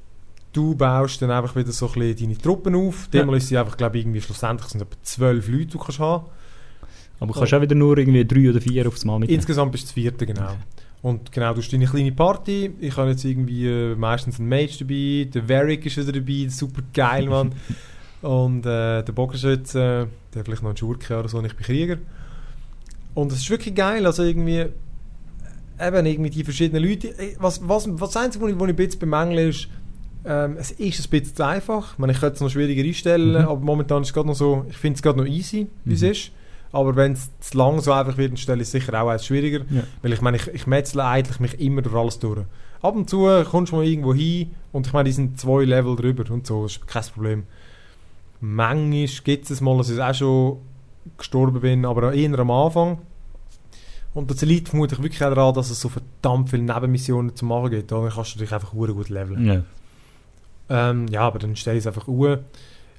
du baust dann einfach wieder so ein bisschen deine Truppen auf. Ja. Demmal ist sie einfach, glaube ich, irgendwie schlussendlich sind es etwa zwölf Leute, die du kannst haben. Aber du kannst auch wieder nur irgendwie drei oder vier aufs Mal mitnehmen. Insgesamt bist du das vierte, genau. Okay. Und genau, du hast deine kleine Party. Ich habe jetzt irgendwie äh, meistens einen Mage dabei. Der Varric ist wieder dabei, super geil, Mann. und äh, der Bogenschütze, der vielleicht noch ein Schurke oder so, und ich bin Krieger. Und es ist wirklich geil, also irgendwie äh, eben irgendwie die verschiedenen Leute. Äh, Was, was, was das Einzige, was ich, was ich ein bisschen bemängle, ist, ähm, es ist ein bisschen zu einfach. Ich, meine, ich könnte es noch schwieriger einstellen, Mhm. aber momentan ist es gerade noch so, ich finde es gerade noch easy, wie es Mhm. ist. Aber wenn es zu lang so einfach wird, dann stelle ich es sicher auch eins schwieriger. Ja. Weil ich meine, ich, ich metzle eigentlich mich immer durch alles durch. Ab und zu kommst du mal irgendwo hin und ich meine, die sind zwei Level drüber und so, ist kein Problem. Manchmal gibt es mal, dass ich auch schon gestorben bin, aber eher am Anfang. Und das liegt vermutlich wirklich auch daran, dass es so verdammt viele Nebenmissionen zu machen gibt. Da kannst du dich einfach gut leveln. Ja. Ähm, ja, aber dann stelle ich es einfach uhr.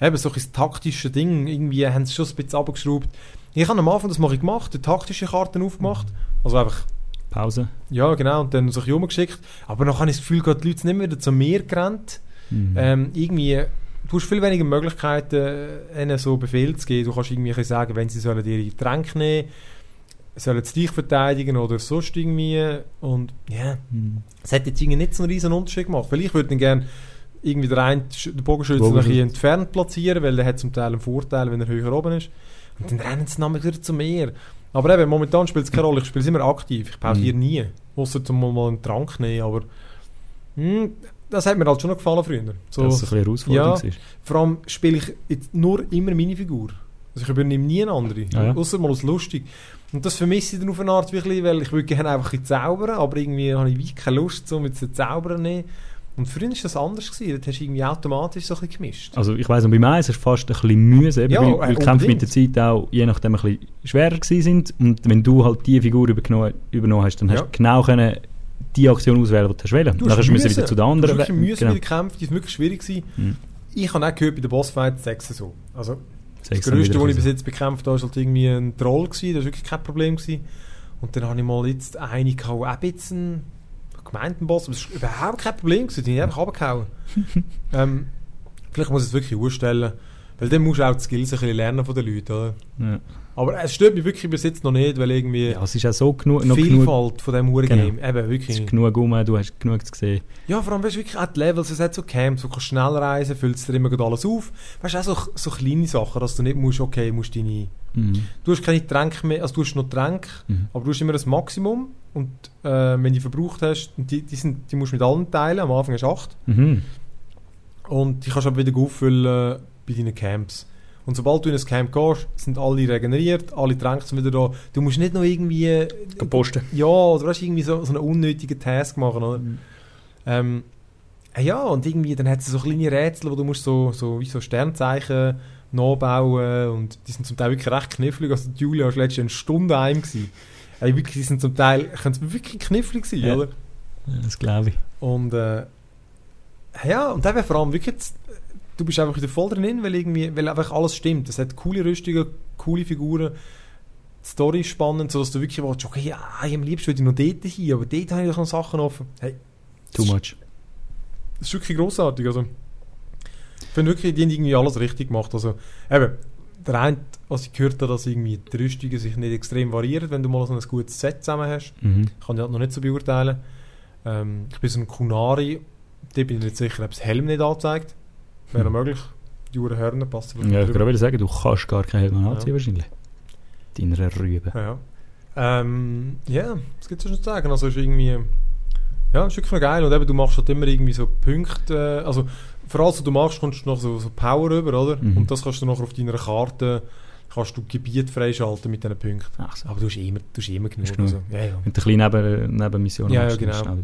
Eben, so ein taktische Ding, irgendwie haben sie schon ein bisschen abgeschraubt. Ich habe am Anfang das mache ich gemacht, die taktische Karten aufgemacht. Also einfach, Pause. ja genau, und dann so ein bisschen rumgeschickt. Aber dann habe ich das Gefühl, die Leute sind immer wieder zu mir gerannt. Mhm. Ähm, irgendwie, du hast viel weniger Möglichkeiten, ihnen so Befehl zu geben. Du kannst irgendwie sagen, wenn sie sollen ihre Tränke nehmen, sollen sie dich verteidigen oder sonst irgendwie. Und ja, Mhm. es hat jetzt irgendwie nicht so einen riesen Unterschied gemacht. Weil ich würde dann gerne irgendwie den, einen, den Bogenschützen ein bisschen entfernt platzieren, weil der hat zum Teil einen Vorteil, wenn er höher oben ist. Und dann rennen sie nachher wieder zu mir. Aber eben, momentan spielt es keine Rolle. Ich spiele es immer aktiv. Ich pausiere Mhm. nie. Außer zum mal einen Trank nehmen. Aber hm, das hat mir halt schon noch gefallen früher. So, Dass es ein bisschen Ja. ist. vor allem spiele ich jetzt nur immer meine Figur. Also ich übernehme nie eine andere. Ah, ja. Außer mal aus lustig. Und das vermisse ich dann auf eine Art wirklich, weil ich würde gerne einfach ein zaubern, aber irgendwie habe ich keine Lust, so mit zu zaubern. nehmen. Und früher war das anders. Gewesen. Dort hast du irgendwie automatisch so ein bisschen gemischt. Also ich weiss, und beim Eis ist es fast ein bisschen mühsam, Ja, weil, äh, weil die Kämpfe mit der Zeit auch je nachdem ein bisschen schwerer sind. Und wenn du halt die Figur übergenommen, übernommen hast, dann Ja. hast du genau können die Aktion auswählen, die du hast wollen. Du Dann hast hast du müssen wieder zu den Du anderen. hast wirklich müssen genau. mit den Kämpfen, die sind wirklich schwierig gewesen. Mhm. Ich habe auch gehört, bei den Bossfights sechs so. Also das Größte, wieder was ich bis jetzt bekämpft habe, war halt irgendwie ein Troll. Gewesen. Das war wirklich kein Problem. Gewesen. Und dann habe ich mal jetzt eine gehauen, auch ein bisschen gemeint, Boss, aber das war überhaupt kein Problem. Gewesen. Die haben einfach runtergehauen. ähm, vielleicht muss ich es wirklich ausstellen, weil dann musst du auch die Skills ein bisschen lernen von den Leuten. Oder? Ja. Aber es stört mich wirklich bis jetzt noch nicht, weil irgendwie ja, es ist auch so genug, die noch genug, Vielfalt von diesem Uhr-Game, eben es wirklich. ist genug rum, du hast genug zu sehen. Ja, vor allem, weißt du, wirklich auch die Levels, es hat so Camps, du kannst schnell reisen, füllst dir immer alles auf. Weißt du, auch so, so kleine Sachen, dass du nicht musst, okay, musst deine... Mhm. Du hast keine Tränke mehr, also du hast noch Tränke, Mhm. aber du hast immer das Maximum und äh, wenn du verbraucht hast, die, die, sind, die musst du mit allen teilen, am Anfang hast du acht Mhm. und die kannst du aber wieder auffüllen bei deinen Camps. Und sobald du in ein Camp gehst, sind alle regeneriert, alle Tränke sind wieder da. Du musst nicht noch irgendwie... Posten. Ja, oder weißt, du, irgendwie so, so einen unnötigen Task machen, oder? Ähm, Ah ja, und irgendwie, dann hat es so kleine Rätsel, wo du musst so, so, wie so Sternzeichen nachbauen und die sind zum Teil wirklich recht knifflig. Also Julia war letztes Jahr eine Stunde heim gewesen. Ey, wirklich, die sind zum Teil, können wirklich knifflig sein, Ja. oder? Ja, das glaube ich. Und äh, ja, und eben vor allem wirklich, du bist einfach wieder voll drin, weil irgendwie, weil einfach alles stimmt. Es hat coole Rüstungen, coole Figuren, die Story ist spannend, sodass du wirklich willst, okay, ja, am liebsten würde ich noch dort hin, aber dort habe ich noch Sachen offen. Hey, Too much. das ist wirklich grossartig. Also, ich finde wirklich, die haben irgendwie alles richtig gemacht. Also, eben, der eine, was ich gehört habe, dass irgendwie die Rüstungen sich nicht extrem variieren, wenn du mal so ein gutes Set zusammen hast. Mhm. Kann ich halt noch nicht so beurteilen. Ähm, ich bin so ein Kunari, da bin ich nicht sicher, ob das Helm nicht anzeigt. Wäre möglich. Die Uhren Hörner passt vielleicht Ja, ich wieder sagen, du kannst gar Helm anziehen Ja. wahrscheinlich. Deiner Rübe. Ja, ja. Ähm, ja, was gibt es schon zu sagen? Also, ist irgendwie, ja, ist wirklich noch geil. Und eben, du machst halt immer irgendwie so Punkte, äh, also, vor allem, was du machst, kommst du noch so, so Power rüber, oder? Mhm. Und das kannst du nachher auf deiner Karte, kannst du Gebiet freischalten mit diesen Punkten. Ach so. Aber du hast immer, du hast immer genug. Hast genug. Also, ja, ja. Mit der kleinen Neben Nebenmission Ja, machst ja, du das genau.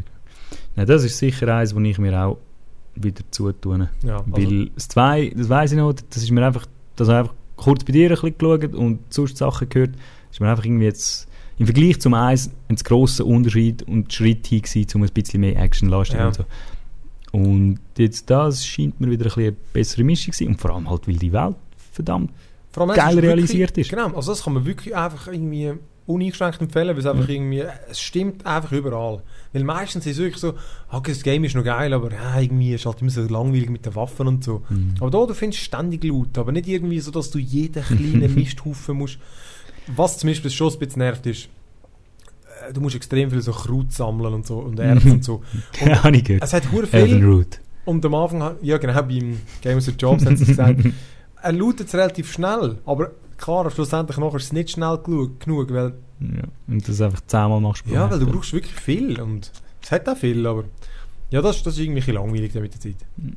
Ja, das ist sicher eins, wo ich mir auch wieder zutun. ja also, Weil das zwei, das weiss ich noch, das ist mir einfach, das habe ich einfach kurz bei dir ein bisschen geschaut und sonst Sachen gehört, ist mir einfach irgendwie jetzt im Vergleich zum Eins ein grosser Unterschied und Schritt hin gewesen, um ein bisschen mehr Action zu leisten Ja. und so. Und jetzt das scheint mir wieder ein bisschen eine bessere Mischung zu sein und vor allem halt, weil die Welt verdammt allem, geil ist wirklich- realisiert ist. Genau, also das kann man wirklich einfach irgendwie uneingeschränkt empfehlen, weil es einfach irgendwie, es stimmt einfach überall. Weil meistens ist es wirklich so, okay, das Game ist noch geil, aber ja, irgendwie ist es halt immer so langweilig mit den Waffen und so. Mhm. Aber da, du findest ständig Loot, aber nicht irgendwie so, dass du jeden kleinen Misthaufen musst. Was zum Beispiel schon ein bisschen nervt ist, äh, du musst extrem viel so Kraut sammeln und so und Erz und so. Ja, ich gehört. Es hat Elven viel und am Anfang, hat- ja genau, beim Games of Jobs haben sie gesagt, er lootet es relativ schnell, aber klar, schlussendlich nachher ist es nicht schnell genug, weil, Ja, und das einfach zehnmal machst. ja, weil du brauchst wirklich viel und es hat auch viel, aber ja, das, das ist irgendwie ein langweilig dann mit der Zeit. Mhm.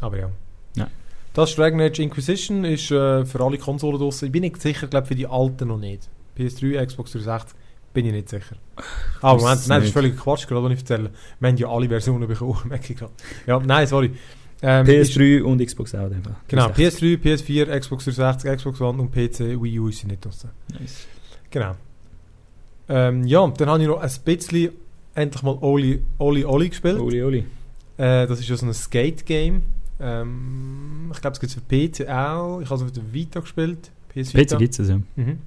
Aber ja. Ja. Das Dragon Age Inquisition ist äh, für alle Konsolen draussen. Ich bin nicht sicher, glaube für die alten noch nicht. PS3, Xbox 360 bin ich nicht sicher. Ah, weiß Moment, nein, das ist völlig Quatsch, gerade was ich erzähle. Wir haben ja alle Versionen bekommen, merke ich gerade. Ja, nein, sorry. Ähm, ist- PS3 und Xbox auch. dem. Genau, 360. PS3, PS4, Xbox 360, Xbox One und PC, Wii U ist sie nicht draussen. Nice. Genau. Ähm, ja, dann habe ich noch ein bisschen endlich mal Oli Oli, Oli gespielt. Oli, Oli. Äh, das ist ja so ein Skate-Game. Ähm, ich glaube, es gibt es für PC auch. Ich habe es auf der Vita gespielt. PS Vita. PC gibt es ja. Mhm.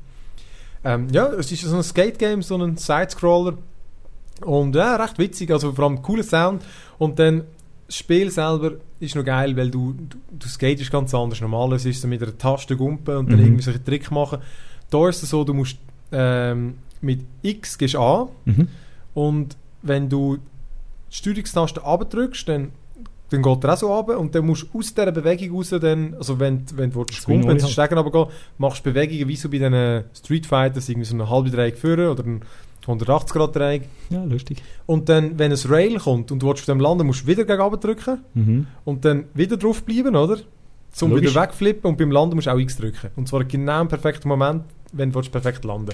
Ähm, ja, es ist so ein Skate-Game, so ein Side-Scroller. Und ja, recht witzig, also vor allem cooler Sound. Und dann das Spiel selber ist noch geil, weil du, du, du skatest ganz anders. Normalerweise ist es mit einer Taste gumpen und dann Mhm. irgendwie solche Trick machen. Da ist es so, du musst ähm, mit X gehst an Mhm. und wenn du die Steuerungstaste abdrückst, dann, dann geht er auch so runter und dann musst du aus dieser Bewegung raus, dann, also wenn, wenn du wie wenn du. Stegen runtergehen machst du Bewegungen wie so bei diesen Street Fighters, irgendwie so eine halbe Dreieck führen oder ein 180 Grad Dreieck. Ja, lustig. Und dann, wenn ein Rail kommt und du willst auf dem landen, musst du wieder gegen runter drücken Mhm. und dann wieder drauf bleiben, oder? Zum Logisch. wieder wegflippen und beim Landen musst du auch X drücken. Und zwar genau im perfekten Moment, wenn du perfekt landen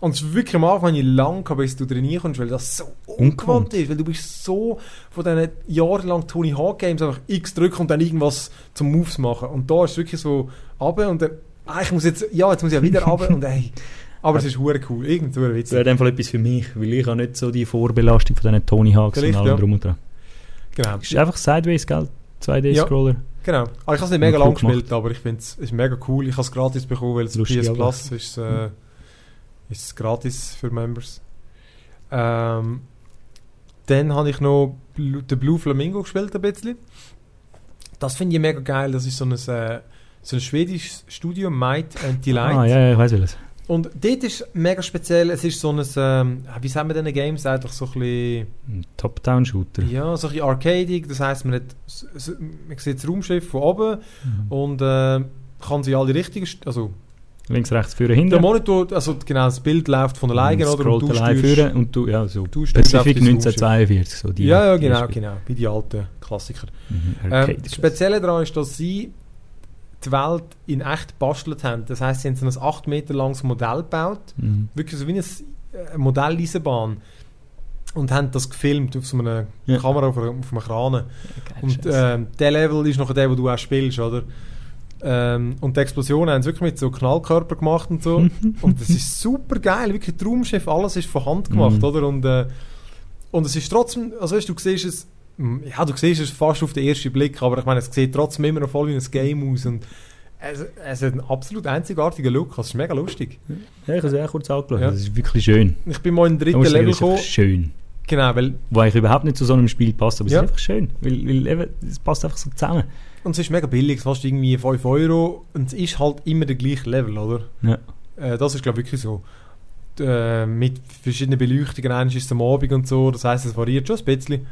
Und es ist wirklich am Anfang, wenn ich lang bis du drin kommst, weil das so ungewohnt Ungewohnt. ist. Weil du bist so von diesen jahrelang Tony Hawk Games einfach X drücken und dann irgendwas zum Moves machen. Und da ist es wirklich so runter und dann, ah, ich muss jetzt, ja, jetzt muss ich ja wieder runter und ey. Aber es ist hure cool, irgendwie hure Das witzig. wäre in dem Fall etwas für mich, weil ich habe nicht so die Vorbelastung von diesen Tony Hawks und Vielleicht, allem ja. drum und dran. Genau. Es ist einfach Sideways, gell? 2D-Scroller. Genau. Aber ich habe es nicht mega lang gemacht. gespielt, aber ich finde es ist mega cool. Ich habe es gratis bekommen, weil es PS Plus ist, äh, ist es gratis für Members. Ähm, dann habe ich noch den Blue Flamingo gespielt ein bisschen. Das finde ich mega geil. Das ist so ein, äh, so ein schwedisches Studio, Might and Delight. Ah, ja, ja, ich weiß welches. Und dort ist mega speziell, es ist so ein, ähm, wie sagen wir denn Games, eigentlich so ein bisschen... Top-Down-Shooter. Ja, so ein bisschen arcadig, das heisst, man, hat, man sieht das Raumschiff von oben Mhm. und äh, kann sie alle richtigen, also Links, rechts, führen, der hinten. Monitor, also genau, das Bild läuft von alleine, oder? Scrollt Und du allein führen und du, ja, so du Pacific dein 1942, so die. Ja, ja, genau, genau, wie die alten Klassiker. Mhm, Ähm, das Spezielle daran ist, dass sie die Welt in echt gebastelt haben. Das heisst, sie haben so ein 8 Meter langes Modell gebaut, Mhm. wirklich so wie eine äh, Modelleisenbahn. und haben das gefilmt auf so einer Ja. Kamera auf, auf einem Kran. Geil, Und ähm, der Level ist noch der, wo du auch spielst, oder? Ähm, und die Explosionen haben sie wirklich mit so Knallkörper gemacht und so. und das ist super geil, wirklich Traumschiff, alles ist von Hand gemacht, Mhm. oder? Und, äh, und es ist trotzdem, also weißt, du du siehst es, ja, du siehst es fast auf den ersten Blick, aber ich meine, es sieht trotzdem immer noch voll wie ein Game aus und es, es hat einen absolut einzigartigen Look, das ist mega lustig. ja, ich habe es auch kurz angeschaut. Ja. Das ist wirklich schön. Ich bin mal in den dritten Level das ist einfach gekommen, schön. genau, weil Wo eigentlich überhaupt nicht zu so einem Spiel passt, aber Ja. es ist einfach schön. Weil, weil eben, es passt einfach so zusammen. und es ist mega billig, es kostet irgendwie 5 Euro und es ist halt immer der gleiche Level, oder? Ja. Äh, das ist glaube ich wirklich so. Äh, mit verschiedenen Beleuchtungen, eines ist es am Abend und so, das heisst, es variiert schon ein bisschen.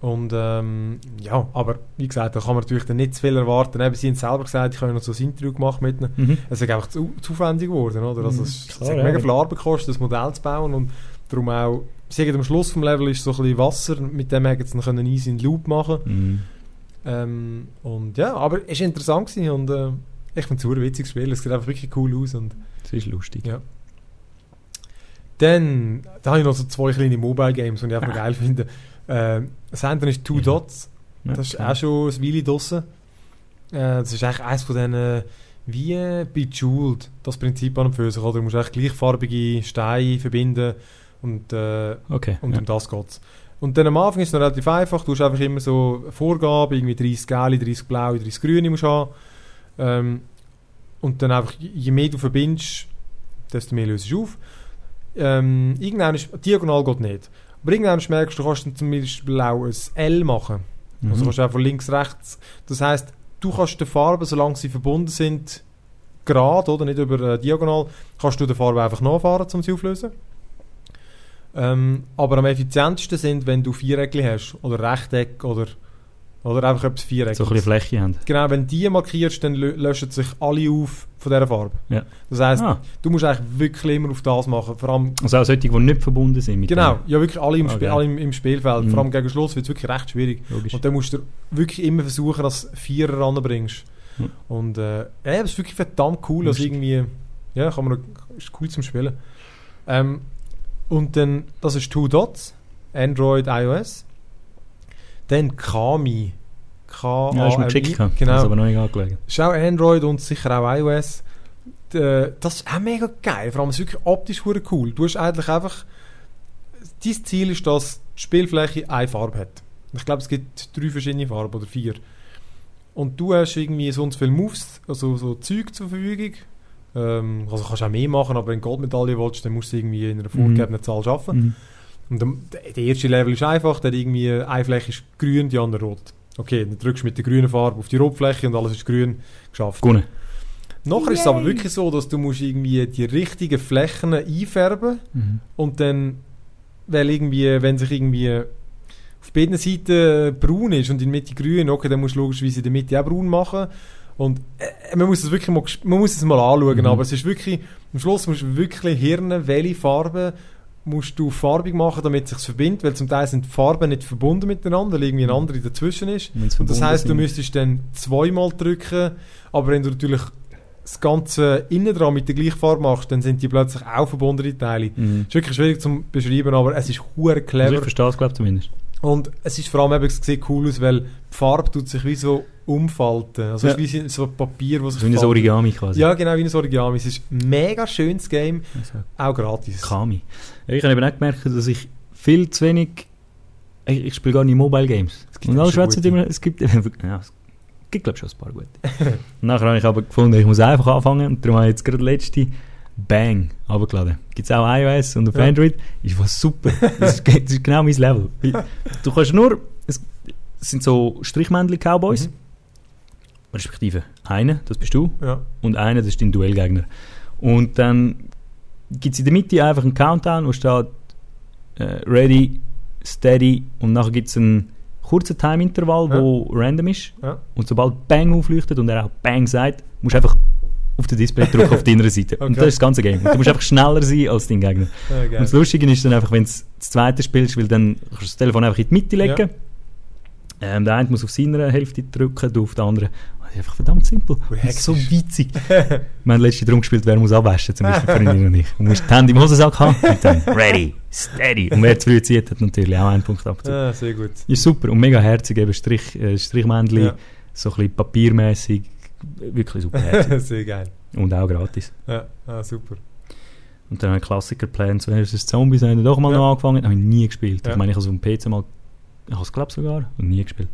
Und ähm, ja, aber wie gesagt, da kann man natürlich dann nicht zu viel erwarten. Eben, sie haben selber gesagt, ich habe noch so ein Interview gemacht mit ihnen. Mhm. Es ist einfach zu, zu aufwendig geworden, oder? Also Mhm, es, es klar, hat ja. mega viel Arbeit gekostet, das Modell zu bauen und darum auch, sie sagen, am Schluss vom Level ist so ein bisschen Wasser, mit dem haben sie dann können easy in den Loop machen Mhm. ähm, und ja, aber es war interessant gewesen und äh, ich finde es ein witziges Spiel, es sieht einfach wirklich cool aus und Das ist lustig. Ja. Dann, da habe ich noch so zwei kleine Mobile Games, die ich einfach geil finde. Äh, das eine ist Two Ja. Dots, Ja, das ist klar. auch schon ein Weile draussen. Äh, das ist eigentlich eines von diesen, wie Bejeweled, das Prinzip an und für sich, oder? Du musst eigentlich gleichfarbige Steine verbinden und, äh, Okay. und ja. um das geht's. Und dann am Anfang ist es noch relativ einfach, du hast einfach immer so Vorgaben, irgendwie 30 gelbe, 30 blaue, 30 grüne musst du haben. Ähm, und dann einfach, je mehr du verbindest, desto mehr löst du auf. Ähm, irgendwann ist, diagonal geht nicht. Aber irgendwann merkst du, kannst dann zum Beispiel auch ein L machen. Mhm. Also kannst du einfach links, rechts. Das heisst, du kannst die Farben, solange sie verbunden sind, gerade oder nicht über äh, diagonal, kannst du die Farbe einfach nachfahren, um sie aufzulösen. Ähm, aber am effizientesten sind, wenn du Vierecke hast oder Rechteck oder, oder einfach etwas Viereck. so ein bisschen Fläche haben. Genau, wenn die markierst, dann lö- löschen sich alle auf von dieser Farbe. Ja. Das heisst, Ah, du musst eigentlich wirklich immer auf das machen. Vor allem, also auch solche, die nicht verbunden sind mit genau, ja wirklich alle im, Ah, Spiel, alle im, im Spielfeld. Mhm. Vor allem gegen Schluss wird es wirklich recht schwierig. Logisch. Und dann musst du wirklich immer versuchen, dass Vierer ranbringst. Mhm. Und äh, ja, das ist wirklich verdammt cool. Also irgendwie, ja, kann man ist cool zum Spielen. Ähm, und dann, das ist Two Dots, Android, iOS. Dann Kami. K ja, hast du mir geschickt. Genau. Das aber noch nicht angelegt. ist auch Android und sicher auch iOS. D- Das ist auch mega geil. Vor allem ist es wirklich optisch cool. Du hast eigentlich einfach. Dein Ziel ist, dass die Spielfläche eine Farbe hat. Ich glaube, es gibt drei verschiedene Farben oder vier. Und du hast irgendwie so und so viele Moves, also so Zeug zur Verfügung. Ähm, also kannst du auch mehr machen, aber wenn du Goldmedaille willst, dann musst du irgendwie in einer vorgegebenen Zahl arbeiten. Mhm. Und der, der erste Level ist einfach, der irgendwie eine Fläche ist grün, die andere rot. Okay, dann drückst du mit der grünen Farbe auf die Rotfläche und alles ist grün geschafft. Gewonnen. Nachher ist es aber wirklich so, dass du musst irgendwie die richtigen Flächen einfärben Mhm. und dann, weil irgendwie, wenn sich irgendwie auf beiden Seiten braun ist und in der Mitte grün, okay, dann musst du logischerweise in der Mitte auch braun machen. Und äh, man muss es wirklich mal, man muss es mal anschauen, Mhm. aber es ist wirklich, am Schluss musst du wirklich hirnen, welche Farben musst du farbig machen, damit es sich verbindet, weil zum Teil sind die Farben nicht verbunden miteinander, weil irgendwie eine andere dazwischen ist. Und das heißt, du müsstest dann zweimal drücken, aber wenn du natürlich das Ganze innen dran mit der gleichen Farbe machst, dann sind die plötzlich auch verbundene Teile. Mhm. ist wirklich schwierig zu beschreiben, aber es ist hure Also ich clever. verstehe es, glaube ich, zumindest. Und es ist vor allem eben, es sieht cool aus, weil die Farbe tut sich wie so umfalten. Also Ja. es ist wie so ein Papier, das sich wie ein. Origami quasi. Ja, genau, wie ein Origami. Es ist ein mega schönes Game, Also, auch gratis. Kami. Ich habe eben auch gemerkt, dass ich viel zu wenig... Ich, ich spiele gar nicht Mobile Games. Es gibt Und alle schwätzen immer... Es gibt, ja, es gibt, glaube ich, schon ein paar gute. nachher habe ich aber gefunden, ich muss einfach anfangen. Und darum habe ich jetzt gerade letzte Bang runtergeladen. Gibt es auch iOS und auf Ja. Android. Ist was super. Das ist, das ist genau mein Level. Du kannst nur... Es, es sind so Strichmännchen-Cowboys. Mhm. Respektive einer, das bist du. Ja. und einer, das ist dein Duellgegner. Und dann gibt es in der Mitte einfach einen Countdown, wo steht äh, Ready, Steady und nachher gibt es einen kurzen Time-Intervall, Ja. wo random ist. Ja. Und sobald Bang aufleuchtet und er auch Bang sagt, musst du einfach auf den Display drücken auf deiner Seite. Und Okay. das ist das ganze Game. Und du musst einfach schneller sein als dein Gegner. Ja, geil. Und das Lustige ist dann einfach, wenn du das zweite spielst, weil dann kannst du das Telefon einfach in die Mitte legen. Ähm, der eine muss auf seiner Hälfte drücken, du auf der anderen. Das ist einfach verdammt simpel. So witzig. Wir haben letztes darum gespielt, wer muss abwaschen, zum Beispiel Freundin und ich. Du musst die Hände im Hosensack haben und dann ready, steady. Und wer zu früh zieht, hat natürlich auch einen Punkt abgezogen. Ah, sehr gut. Ist super und mega herzig, eben Strich, äh, Strichmännchen, Ja. so ein bisschen papiermäßig, wirklich super herzig. sehr geil. und auch gratis. Ja, ah, super. Und dann ein Klassiker Plants vs. Zombies, haben wir doch mal Ja. noch angefangen, habe ich nie gespielt. Ja. Ich meine, ich habe auf dem PC mal, ich habe es glaube sogar, und nie gespielt.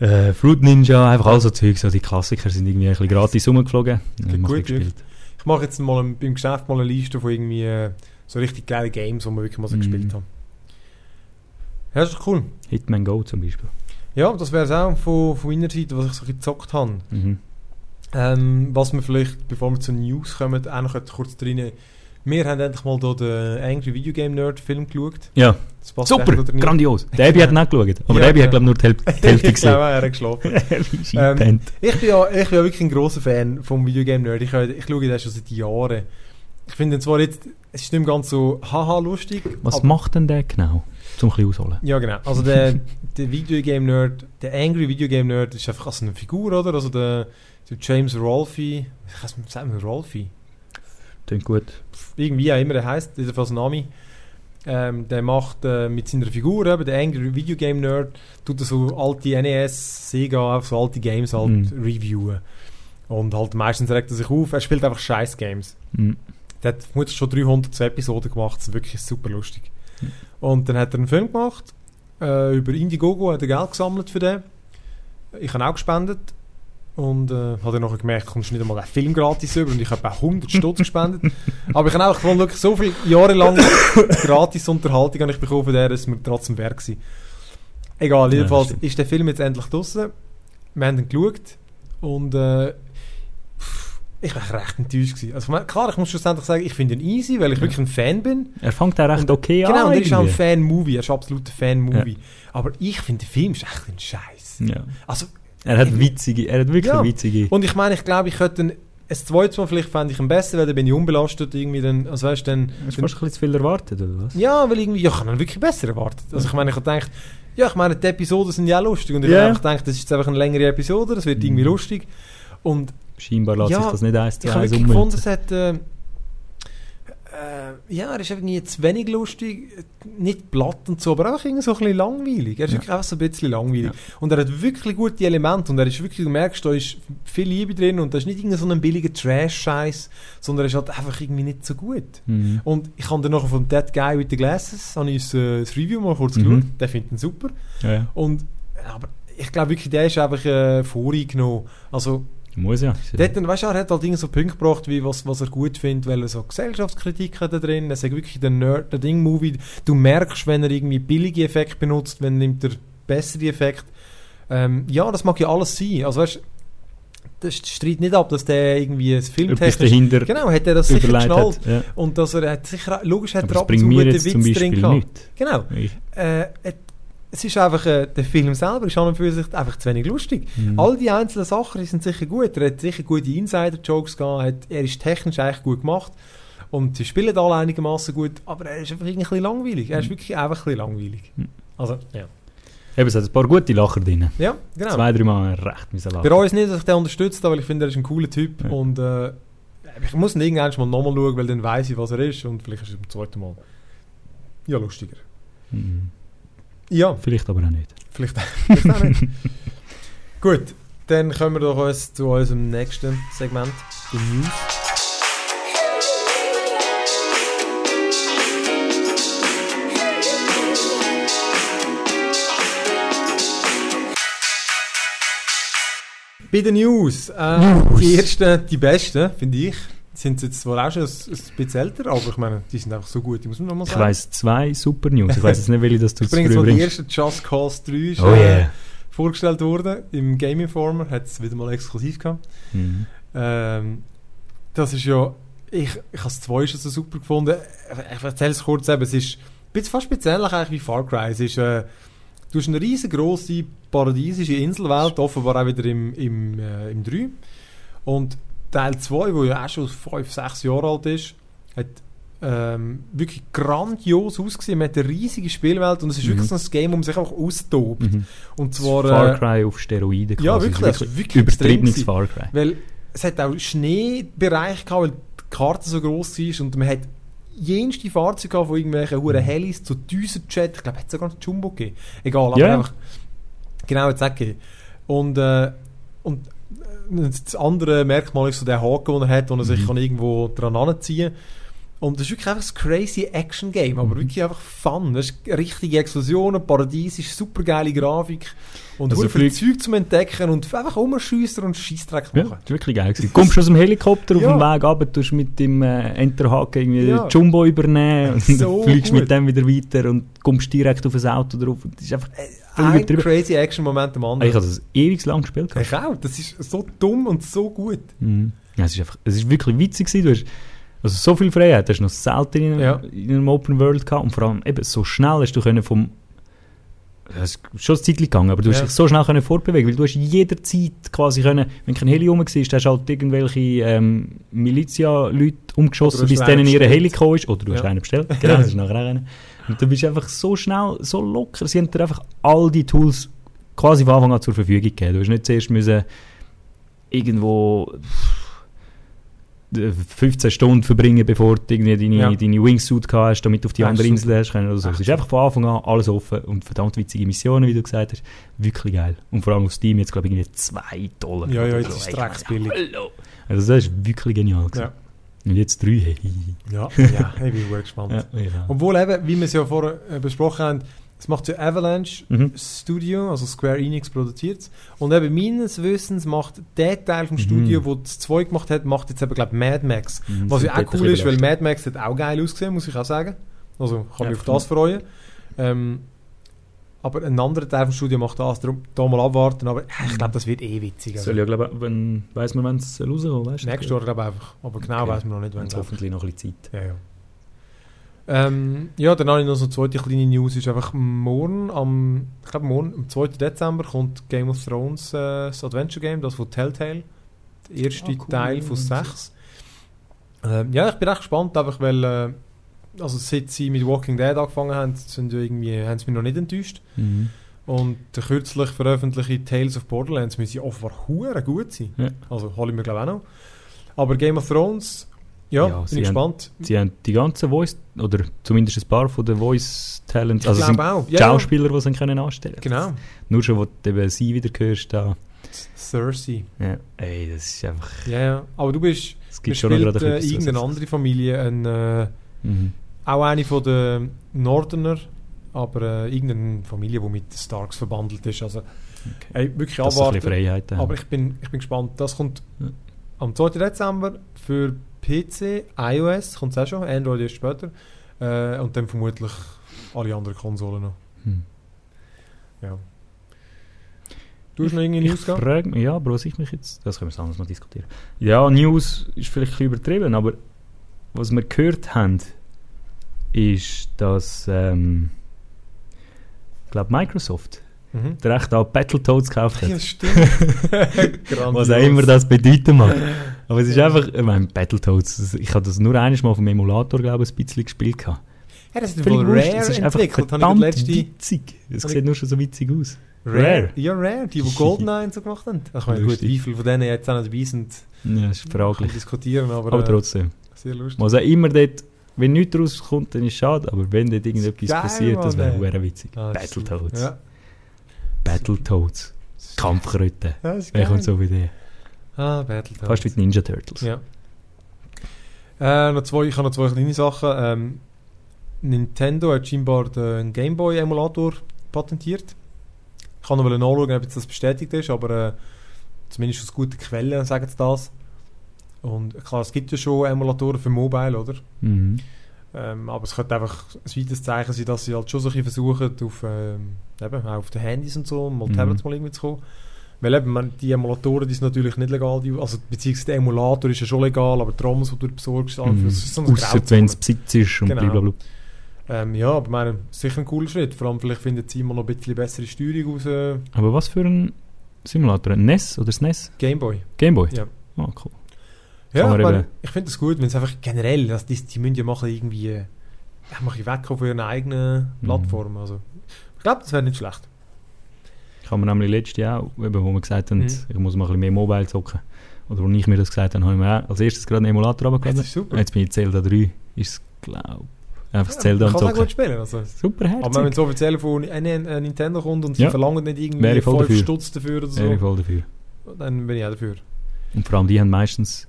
Äh, Fruit Ninja, einfach all so Zeug, so die Klassiker sind irgendwie ein bisschen gratis rumgeflogen. Ein gut, gespielt. Ich mache jetzt mal ein- beim Geschäft mal eine Liste von irgendwie äh, so richtig geile Games, die wir wirklich mal so Mhm. gespielt haben. Ja, das ist cool. Hitman Go zum Beispiel. Ja, das wäre es auch von, von meiner Seite, was ich so gezockt habe. Mhm. Ähm, was wir vielleicht, bevor wir zu News kommen, auch noch kurz drin. Wir haben endlich mal hier den Angry Video Game Nerd Film geschaut. Ja, super, grandios. Der Abby hat nicht geschaut, aber Ja, der Abby hat glaube nur die Häl- die Hälfte ich glaube, gesehen. er hat geschlafen. Ähm. Ich bin ja, ich bin ja wirklich ein grosser Fan vom Videogame Nerd. Ich, ich schaue den schon seit Jahren. Ich finde zwar jetzt, es ist nicht mehr ganz so haha lustig. Was macht denn der genau? Zum ein ausholen. Ja, genau. Also der, der Videogame Nerd, der Angry Videogame Nerd ist einfach also eine Figur, oder? Also der, der James Rolfe, nicht, sagen wir Rolfe? Klingt gut. Irgendwie auch immer der heißt, jedenfalls Nami. Ähm, der macht äh, mit seiner Figur, eben, der Angry Videogame Nerd, tut er so alte NES, Sega, so alte Games halt Mhm. reviewen. Und halt meistens regt er sich auf, er spielt einfach scheiß Games. Mhm. Der hat vermutlich schon 300 Episoden gemacht, das ist wirklich super lustig. Und dann hat er einen Film gemacht, äh, über Indiegogo hat er Geld gesammelt für den. Ich habe auch gespendet. Und äh, habe dann nachher gemerkt, kommst du nicht einmal einen Film gratis über und ich habe auch 100 Stutz gespendet. Aber ich habe auch wirklich so viele Jahre lang gratis Unterhaltung habe ich bekommen von der, dass mir trotzdem wert war. Egal, Ja, jedenfalls stimmt. ist der Film jetzt endlich draußen. Wir haben ihn geschaut und äh, ich war recht enttäuscht. Gewesen. Also, klar, ich muss schlussendlich sagen, ich finde ihn easy, weil ich Ja. wirklich ein Fan bin. Er fängt auch recht Und- okay Genau, an. und er ist auch ein irgendwie. Fan-Movie, er ist absolut ein Fan-Movie. Aber ich finde, der Film ist echt ein Scheiß. Ja. Also, Er hat witzige, er hat wirklich Ja. witzige. und ich meine, ich glaube, ich könnte ein zweites Mal vielleicht fände ich ihn besser, weil dann bin ich unbelastet irgendwie dann, also weißt dann, Hast du fast ein bisschen zu viel erwartet, oder was? ja, weil irgendwie, ja, ich habe ihn wirklich besser erwartet. Also ich meine, ich habe gedacht, ja, ich meine, die Episoden sind ja lustig und ich Ja. habe gedacht, das ist jetzt einfach eine längere Episode, das wird irgendwie Mhm. lustig. Und Scheinbar lässt Ja, sich das nicht eins zu ich habe eins wirklich gefunden, ummünzen. es hat, äh, äh, ja, er ist irgendwie zu wenig lustig, nicht platt und so, aber einfach irgendwie so ein bisschen langweilig. Er ist Ja. wirklich einfach so ein bisschen langweilig. Ja. Und er hat wirklich gute Elemente und er ist wirklich, du merkst, da ist viel Liebe drin und da ist nicht irgendein so ein billiger Trash-Scheiß, sondern er ist halt einfach irgendwie nicht so gut. Mhm. Und ich habe dann noch von That Guy with the Glasses, habe ich äh, das Review mal kurz Mhm. geschaut, der findet ihn super. Ja, ja. Und, aber ich glaube wirklich, der ist einfach äh, voreingenommen. Also, Muss ja. Dort, dann, weißt du, er hat halt Dinge so Punkte gebracht, wie was, was er gut findet, weil er so Gesellschaftskritik hat da drin. Er sagt wirklich der Nerd, der Ding-Movie. Du merkst, wenn er irgendwie billige Effekte benutzt, wenn nimmt er bessere Effekte. Ähm, ja, das mag ja alles sein. Also weißt, das streит nicht ab, dass der irgendwie ein Filmtechnisch... dahinter Genau, hat er das sicher geschnallt. hat. Ja. Und dass er hat sicher, logisch hat Aber er ab und zu bringt mir gute jetzt zum Witze drin gehabt. Genau. Äh, es ist einfach, äh, der Film selber ist an und für sich einfach zu wenig lustig. Mhm. All die einzelnen Sachen die sind sicher gut. Er hat sicher gute Insider-Jokes gehabt. Hat, er ist technisch eigentlich gut gemacht. Und sie spielen alle einigermaßen gut. Aber er ist einfach irgendwie ein bisschen langweilig. Er ist Mhm. wirklich einfach ein bisschen langweilig. Mhm. Also, ja. Eben, es hat ein paar gute Lacher drin. Ja, genau. Zwei, drei Mal recht müssen lachen. Bereue es nicht, dass ich den unterstützt habe, weil ich finde, er ist ein cooler Typ. Ja. Und äh, ich muss ihn irgendwann mal nochmal schauen, weil dann weiß ich, was er ist. Und vielleicht ist er beim zweiten Mal ja lustiger. Mhm. Ja, Vielleicht aber auch nicht. vielleicht, vielleicht auch nicht. Gut, dann kommen wir doch uns zu unserem nächsten Segment, den News. Bei den News, äh, News. die ersten, die besten, finde ich, sind jetzt zwar auch schon ein, ein bisschen älter, aber ich meine, die sind einfach so gut, die muss man nochmal Ich sagen. weiss zwei super News. Ich weiss jetzt nicht, welche das du Ich zu früh mal die bringst. erste Just Cause 3 ist, Oh äh, yeah. vorgestellt worden. Im Game Informer hat es wieder mal exklusiv gehabt. Mhm. Ähm, das ist ja, ich, ich habe es zwei schon so super gefunden. Ich, ich erzähle es kurz eben, es ist fast speziell eigentlich wie Far Cry. Es ist, äh, du hast eine riesengroße paradiesische Inselwelt, offenbar auch wieder im, im, äh, im 3. Und Teil 2, wo ja auch schon 5, 6 Jahre alt ist, hat ähm, wirklich grandios ausgesehen. Man hat eine riesige Spielwelt und es ist Mhm. wirklich so ein Game, wo man sich einfach austobt. Mhm. Und zwar... Far Äh, Cry auf Steroiden ja, quasi. wirklich, Es das ist ist wirklich übertriebenes Far Cry. weil es hat auch Schneebereich gehabt, weil die Karte so groß war und man hat jenste Fahrzeuge gehabt, von irgendwelchen huren Helis zu Düsenjet, ich glaube, es hat sogar einen Jumbo gegeben. Egal, aber Ja. einfach genau jetzt gegeben. Und, äh, und das andere Merkmal ist so der Haken, den er hat, den er sich Mhm. kann irgendwo dran anziehen kann. Und das ist wirklich einfach ein crazy Action-Game, aber Mhm. wirklich einfach Fun. Das ist richtige Explosionen, paradiesisch, super geile Grafik und Also viel Zeug zum Entdecken und einfach rumschiessen und Scheissdreck Ja, machen. das war wirklich geil. Gewesen. Kommst du aus dem Helikopter auf Ja. dem Weg runter, tust mit dem äh, Enterhaken irgendwie Ja. Jumbo übernehmen und So fliegst gut. mit dem wieder weiter und kommst direkt auf ein Auto drauf. Und Das ist einfach voll Ein crazy Action-Moment am anderen. Ich habe das ewig lang gespielt. Ich auch. Das ist so dumm und so gut. Mhm. Ja, es ist einfach, es ist wirklich witzig. Du hast also so viel Freiheit hast du noch selten in, einem- Ja. in einem Open World gehabt und vor allem eben so schnell hast du können vom es ist schon ein Zeitchen gegangen, aber du hast Ja. dich so schnell können fortbewegen, weil du hast jederzeit quasi können, wenn kein Heli rum war, hast du halt irgendwelche ähm, Milizia-Leute umgeschossen, bis hast denen ihre. Heli gekommen ist, oder du hast Ja. einen bestellt, genau, das ist nachher einer. Und du bist einfach so schnell, so locker, sie haben dir einfach all die Tools quasi von Anfang an zur Verfügung gegeben. Du hast nicht zuerst müssen irgendwo äh, 15 Stunden verbringen, bevor du irgendwie deine, Ja. deine Wingsuit gehabt hast, damit du auf die Ja, andere. Insel hast können oder so. Es ist einfach von Anfang an alles offen und verdammt witzige Missionen, wie du gesagt hast. Wirklich geil. Und vor allem auf Steam jetzt, glaube ich, irgendwie 2 Dollar. Ja, ja, jetzt so. ist meine, Hallo! Also das ist wirklich genial. gewesen. Ja. Und jetzt 3, hey. Ja, ja ich bin sehr gespannt. Ja, ja. Obwohl eben, wie wir es ja vorher äh, besprochen haben, es macht ja Avalanche Mhm. Studio, also Square Enix produziert. Und eben meines Wissens macht der Teil vom Mhm. Studio, wo das 2 gemacht hat, macht jetzt eben, glaube ich, Mad Max. Mhm, Was ja auch cool ist, weil. Mad Max hat auch geil ausgesehen, muss ich auch sagen. Also kann Ja, mich auf das freuen. Ähm, aber ein anderer Teil vom Studio macht das, darum da mal abwarten. Aber ich glaube, das wird eh witzig. Also. Soll ja, glaube ich, wenn, weiss man, wenn es rauskommt, weißt du? Nächstes Jahr glaube ich einfach. Aber genau Okay. weiß man noch nicht, Wenn es hoffentlich noch ein bisschen Zeit. Ja, ja. Ähm, ja, dann habe ich noch so eine zweite kleine News. Ist einfach morgen, am, ich glaube morgen, am 2. Dezember, kommt Game of Thrones, äh, das Adventure Game, das von Telltale. Der erste Ah, cool. Teil von sechs. Ähm, ja, ich bin echt gespannt, einfach weil, äh, also seit sie mit Walking Dead angefangen haben, sind ja irgendwie, haben sie mich noch nicht enttäuscht. Mhm. Und der kürzlich veröffentlichte Tales of Borderlands müssen offenbar hure gut sein. Ja. Also hole ich mir glaube ich auch noch. Aber Game of Thrones, ja, Ja, bin ich haben- gespannt. Sie haben die ganzen Voice, oder zumindest ein paar von den Voice Talents, also sind auch. Ja, Schauspieler, die sie können anstellen Genau. Nur schon, wo du eben sie wieder hörst, da. Cersei. Ja, ey, das ist einfach. Ja, ja. Aber du bist, Es gibt schon spielt gerade äh, irgendeine andere Familie, ein, äh, Mhm. Auch eine von den Northerner, aber äh, irgendeine Familie, die mit den Starks verbandelt ist. Also, ey, wirklich ein abwarten. Freiheit. Aber ich bin, ich bin gespannt. Das kommt Ja. am 2. Dezember für PC, iOS, kommt es auch schon, Android erst später. Äh, und dann vermutlich alle anderen Konsolen noch. Hm. Ja. Du hast noch irgendeine News gehabt? frage mich, ja, aber was ich mich jetzt, das können wir anders mal diskutieren. Ja, News ist vielleicht ein bisschen übertrieben, aber was wir gehört haben, ist, dass, ähm, ich glaube, Microsoft Mhm. der Recht an Battletoads gekauft hat. Ja, stimmt. was auch immer das bedeuten mag. Aber es ist einfach, ich meine, Battletoads, das- ich habe das nur eines Mal vom Emulator, glaube ich, ein bisschen gespielt. gehabt. Ja, das ist wohl Rare es ist einfach entwickelt. Verdammt das letzte... witzig. Es sieht nur schon so witzig aus. Rare. Rare. Ja, Rare, die, die Goldeneye und so gemacht haben. Ich meine, gut, wie viele von denen jetzt auch noch dabei sind, Ja, das ist fraglich. diskutieren, aber, Aber äh, trotzdem. sehr lustig. Was auch immer dort, wenn nichts rauskommt, dann ist es schade, aber wenn dort irgendetwas Geil, passiert, das wäre Mann, ey. wäre witzig. Ah, das Battletoads. Ja. Battletoads. Das ist Wer kommt so auf Idee? Ah, Battletoads. Fast wie die Ninja Turtles. Ja. Äh, noch zwei, ich habe noch zwei kleine Sachen. Ähm, Nintendo hat scheinbar den Game Boy Emulator patentiert. Ich kann noch nachschauen, ob jetzt das bestätigt ist, aber äh, zumindest aus guten Quellen sagen sie das. Und klar, es gibt ja schon Emulatoren für Mobile, oder? Mhm. Ähm, aber es könnte einfach ein weiteres Zeichen sein, dass sie halt schon so ein bisschen versuchen, auf, ähm, eben, auch auf den Handys und so, mal Mhm. Tablets mal irgendwie zu kommen. Weil eben, man, die Emulatoren, die sind natürlich nicht legal, die, also beziehungsweise der Emulator ist ja schon legal, aber die ROMs, die du besorgst, Mhm. das ist so eine Ausser wenn es Besitz ist und Genau. blablabla. ähm, Ja, aber meine, sicher ein cooler Schritt. Vor allem vielleicht findet sie immer noch ein bisschen bessere Steuerung aus äh, Aber was für ein Simulator? Ein NES oder SNES? Gameboy. Gameboy? Ja. Ah, cool. Ja, aber ich finde es gut, wenn es einfach generell, also die, die müssen ja machen irgendwie, ja, machen weg von ihren eigenen Mhm. Plattformen. Also, ich glaube, das wäre nicht schlecht. Ich habe mir nämlich letztes Jahr auch, eben, wo wir gesagt haben, Mhm. ich muss mal ein bisschen mehr Mobile zocken. Oder wo ich mir das gesagt habe, habe ich mir auch als erstes gerade einen Emulator Das runtergeladen. ist super. Jetzt bin ich Zelda 3, ist es, glaube Einfach das Ja, Zelda man am kann Zocken. gut spielen. Also. Super Aber wenn herzig. es offiziell von äh, äh, Nintendo kommt und sie Ja. verlangen nicht irgendwie Wäre ich voll 5 dafür. Stutz dafür oder Wäre ich so, voll dafür. dann bin ich auch dafür. Und vor allem die haben meistens,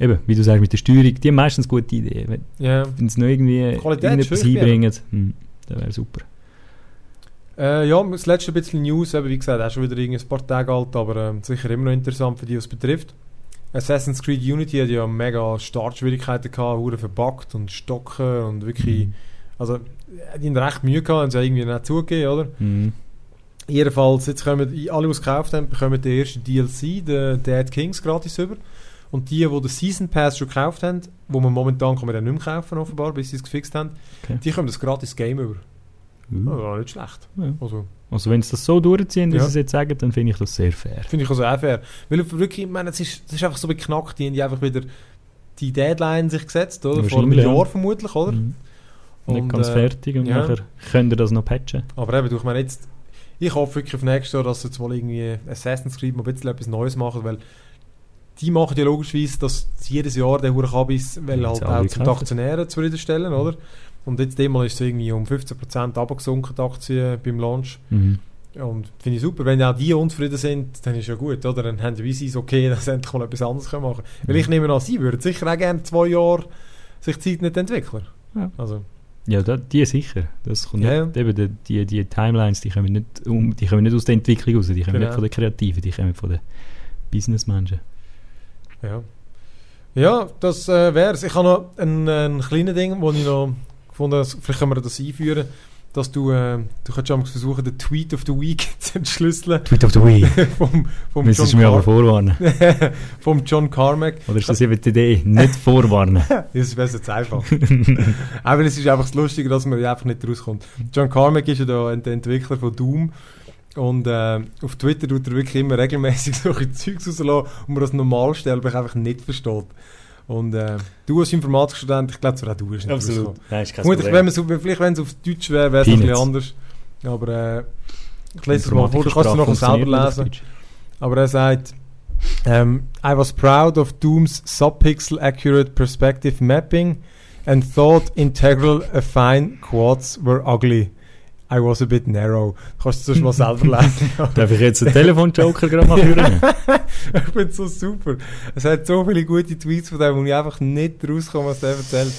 eben, wie du sagst, mit der Steuerung, die haben meistens gute Ideen. Wenn Ja. wenn sie noch irgendwie Qualität irgendetwas einbringen, hm, das wäre super. Äh, ja, das letzte bisschen News, eben, wie gesagt, auch schon wieder ein paar Tage alt, aber ähm, sicher immer noch interessant für die, was es betrifft. Assassin's Creed Unity hat ja mega Startschwierigkeiten gehabt, hure verbuggt und stocken und wirklich, Mhm. also die haben recht Mühe gehabt, haben sie irgendwie nicht zugegeben, oder? Mhm. Jedenfalls, jetzt kommen alle, die es gekauft haben, bekommen den ersten DLC, den Dead Kings, gratis über. Und die, die den Season Pass schon gekauft haben, wo man momentan kann man den nicht mehr kaufen, offenbar, bis sie es gefixt haben, Okay. die kommen das gratis Game über. Uh. Oh, ja, nicht schlecht. Ja. Also, Also wenn sie das so durchziehen, wie Ja. sie es jetzt sagen, dann finde ich das sehr fair. Finde ich also auch fair. Weil wirklich, ich meine, es ist, es ist einfach so beknackt, die haben die einfach wieder die Deadline sich gesetzt, oder? Vor einem. Jahr vermutlich, oder? Mhm. Nicht Und, ganz äh, fertig und ja. nachher könnt ihr das noch patchen. Aber eben, ich meine jetzt, ich hoffe wirklich auf nächstes Jahr, dass sie jetzt mal irgendwie Assassin's Creed mal ein bisschen etwas Neues machen, weil die machen ja logischerweise, dass jedes Jahr den Huren Kabis, weil halt auch zum. Aktionären zufriedenstellen, oder? Und jetzt demmal ist es irgendwie um 15% abgesunken, die Aktien beim Launch. Mhm. Und finde ich super, wenn auch die unzufrieden sind, dann ist ja gut, oder? Dann haben sie es okay, dass sie endlich mal etwas anderes machen können. Weil ich nehme an, sie würden sicher auch gerne zwei Jahre sich Zeit nicht entwickeln. Ja. Also, Ja, da, die sicher. Das kommt Ja, nicht, eben, die, die, die Timelines, die kommen, nicht um, die kommen nicht aus der Entwicklung raus, die kommen Genau. nicht von den Kreativen, die kommen von den Businessmenschen. Ja. Ja, das äh, wäre es. Ich habe noch ein, ein kleines Ding, wo ich noch gefunden habe, vielleicht können wir das einführen, dass du, äh, du mal versuchen, den Tweet of the Week zu entschlüsseln Tweet of the Week. vom, vom, Müssen Sie John mir aber vorwarnen. vom John Carmack. Oder ist das eben die Idee? Nicht vorwarnen. Das ist besser zu einfach. Aber es ist einfach das Lustige, dass man einfach nicht rauskommt. John Carmack ist ja der Entwickler von Doom. Und äh, auf Twitter tut er wirklich immer regelmäßig solche Zeugs rauslassen, wo man das Normalsterbe einfach nicht versteht. Und äh, du als Informatikstudent, ich glaube, auch du bist nicht rausgekommen. Nein, ist kein Vermutlich, wenn man's auf, vielleicht wenn es auf Deutsch wäre, wäre es ein bisschen anders. Aber äh, ich lese es mal vor, du kannst es noch selber lesen. Aber er sagt, um, I was proud of Doom's subpixel accurate perspective mapping and thought integral affine quads were ugly. I was a bit narrow. Kannst du das mal selber lesen? Darf ich jetzt einen Telefonjoker gerade mal führen? ich es so super. Es hat so viele gute Tweets von dem, wo ich einfach nicht rauskomme, was der erzählt.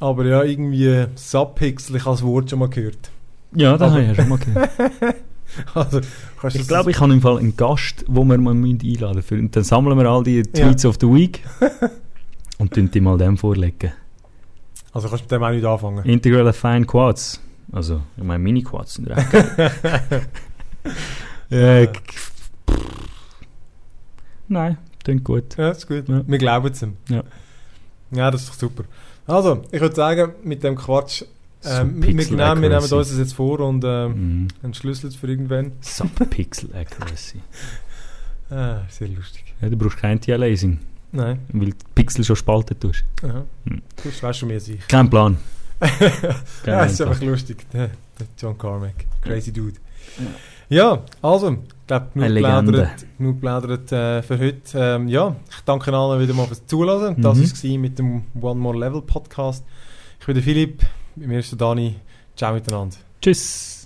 Aber ja, irgendwie Subpixel, ich habe das Wort schon mal gehört. ja, das habe ich ja schon mal gehört. Also, Ich glaube, ich habe im Fall einen Gast, wo wir mal einladen müssen. Und dann sammeln wir all die Tweets of the Week und tun die mal dem vorlegen. also kannst du mit dem auch nicht anfangen. Integral Affine Quads. Also, ich meine Mini-Quads sind recht. geil. äh, k- Nein, klingt gut. Ja, ist gut. Ja. Wir glauben es ihm. Ja. Ja, das ist doch super. Also, ich würde sagen, mit dem Quatsch, ähm, wir, nehmen, wir nehmen uns das jetzt vor und ähm, Mhm. entschlüsseln es für irgendwann. Subpixel Accuracy. Ah, sehr lustig. Ja, du brauchst kein Anti-Aliasing, Nein. weil die Pixel schon spalten tust. Aha. Hm. Das weißt du mehr sicher. Kein Plan. ja, ist einfach lustig. Der, John Carmack. Crazy Dude. Ja, also, ich glaube, genug Eine Legende. plaudert, genug plaudert äh, für heute. Ähm, ja, ich danke allen wieder mal fürs Zuhören. Das Mhm. war mit dem One More Level Podcast. Ich bin der Philipp, bei mir ist der Dani. Ciao miteinander. Tschüss.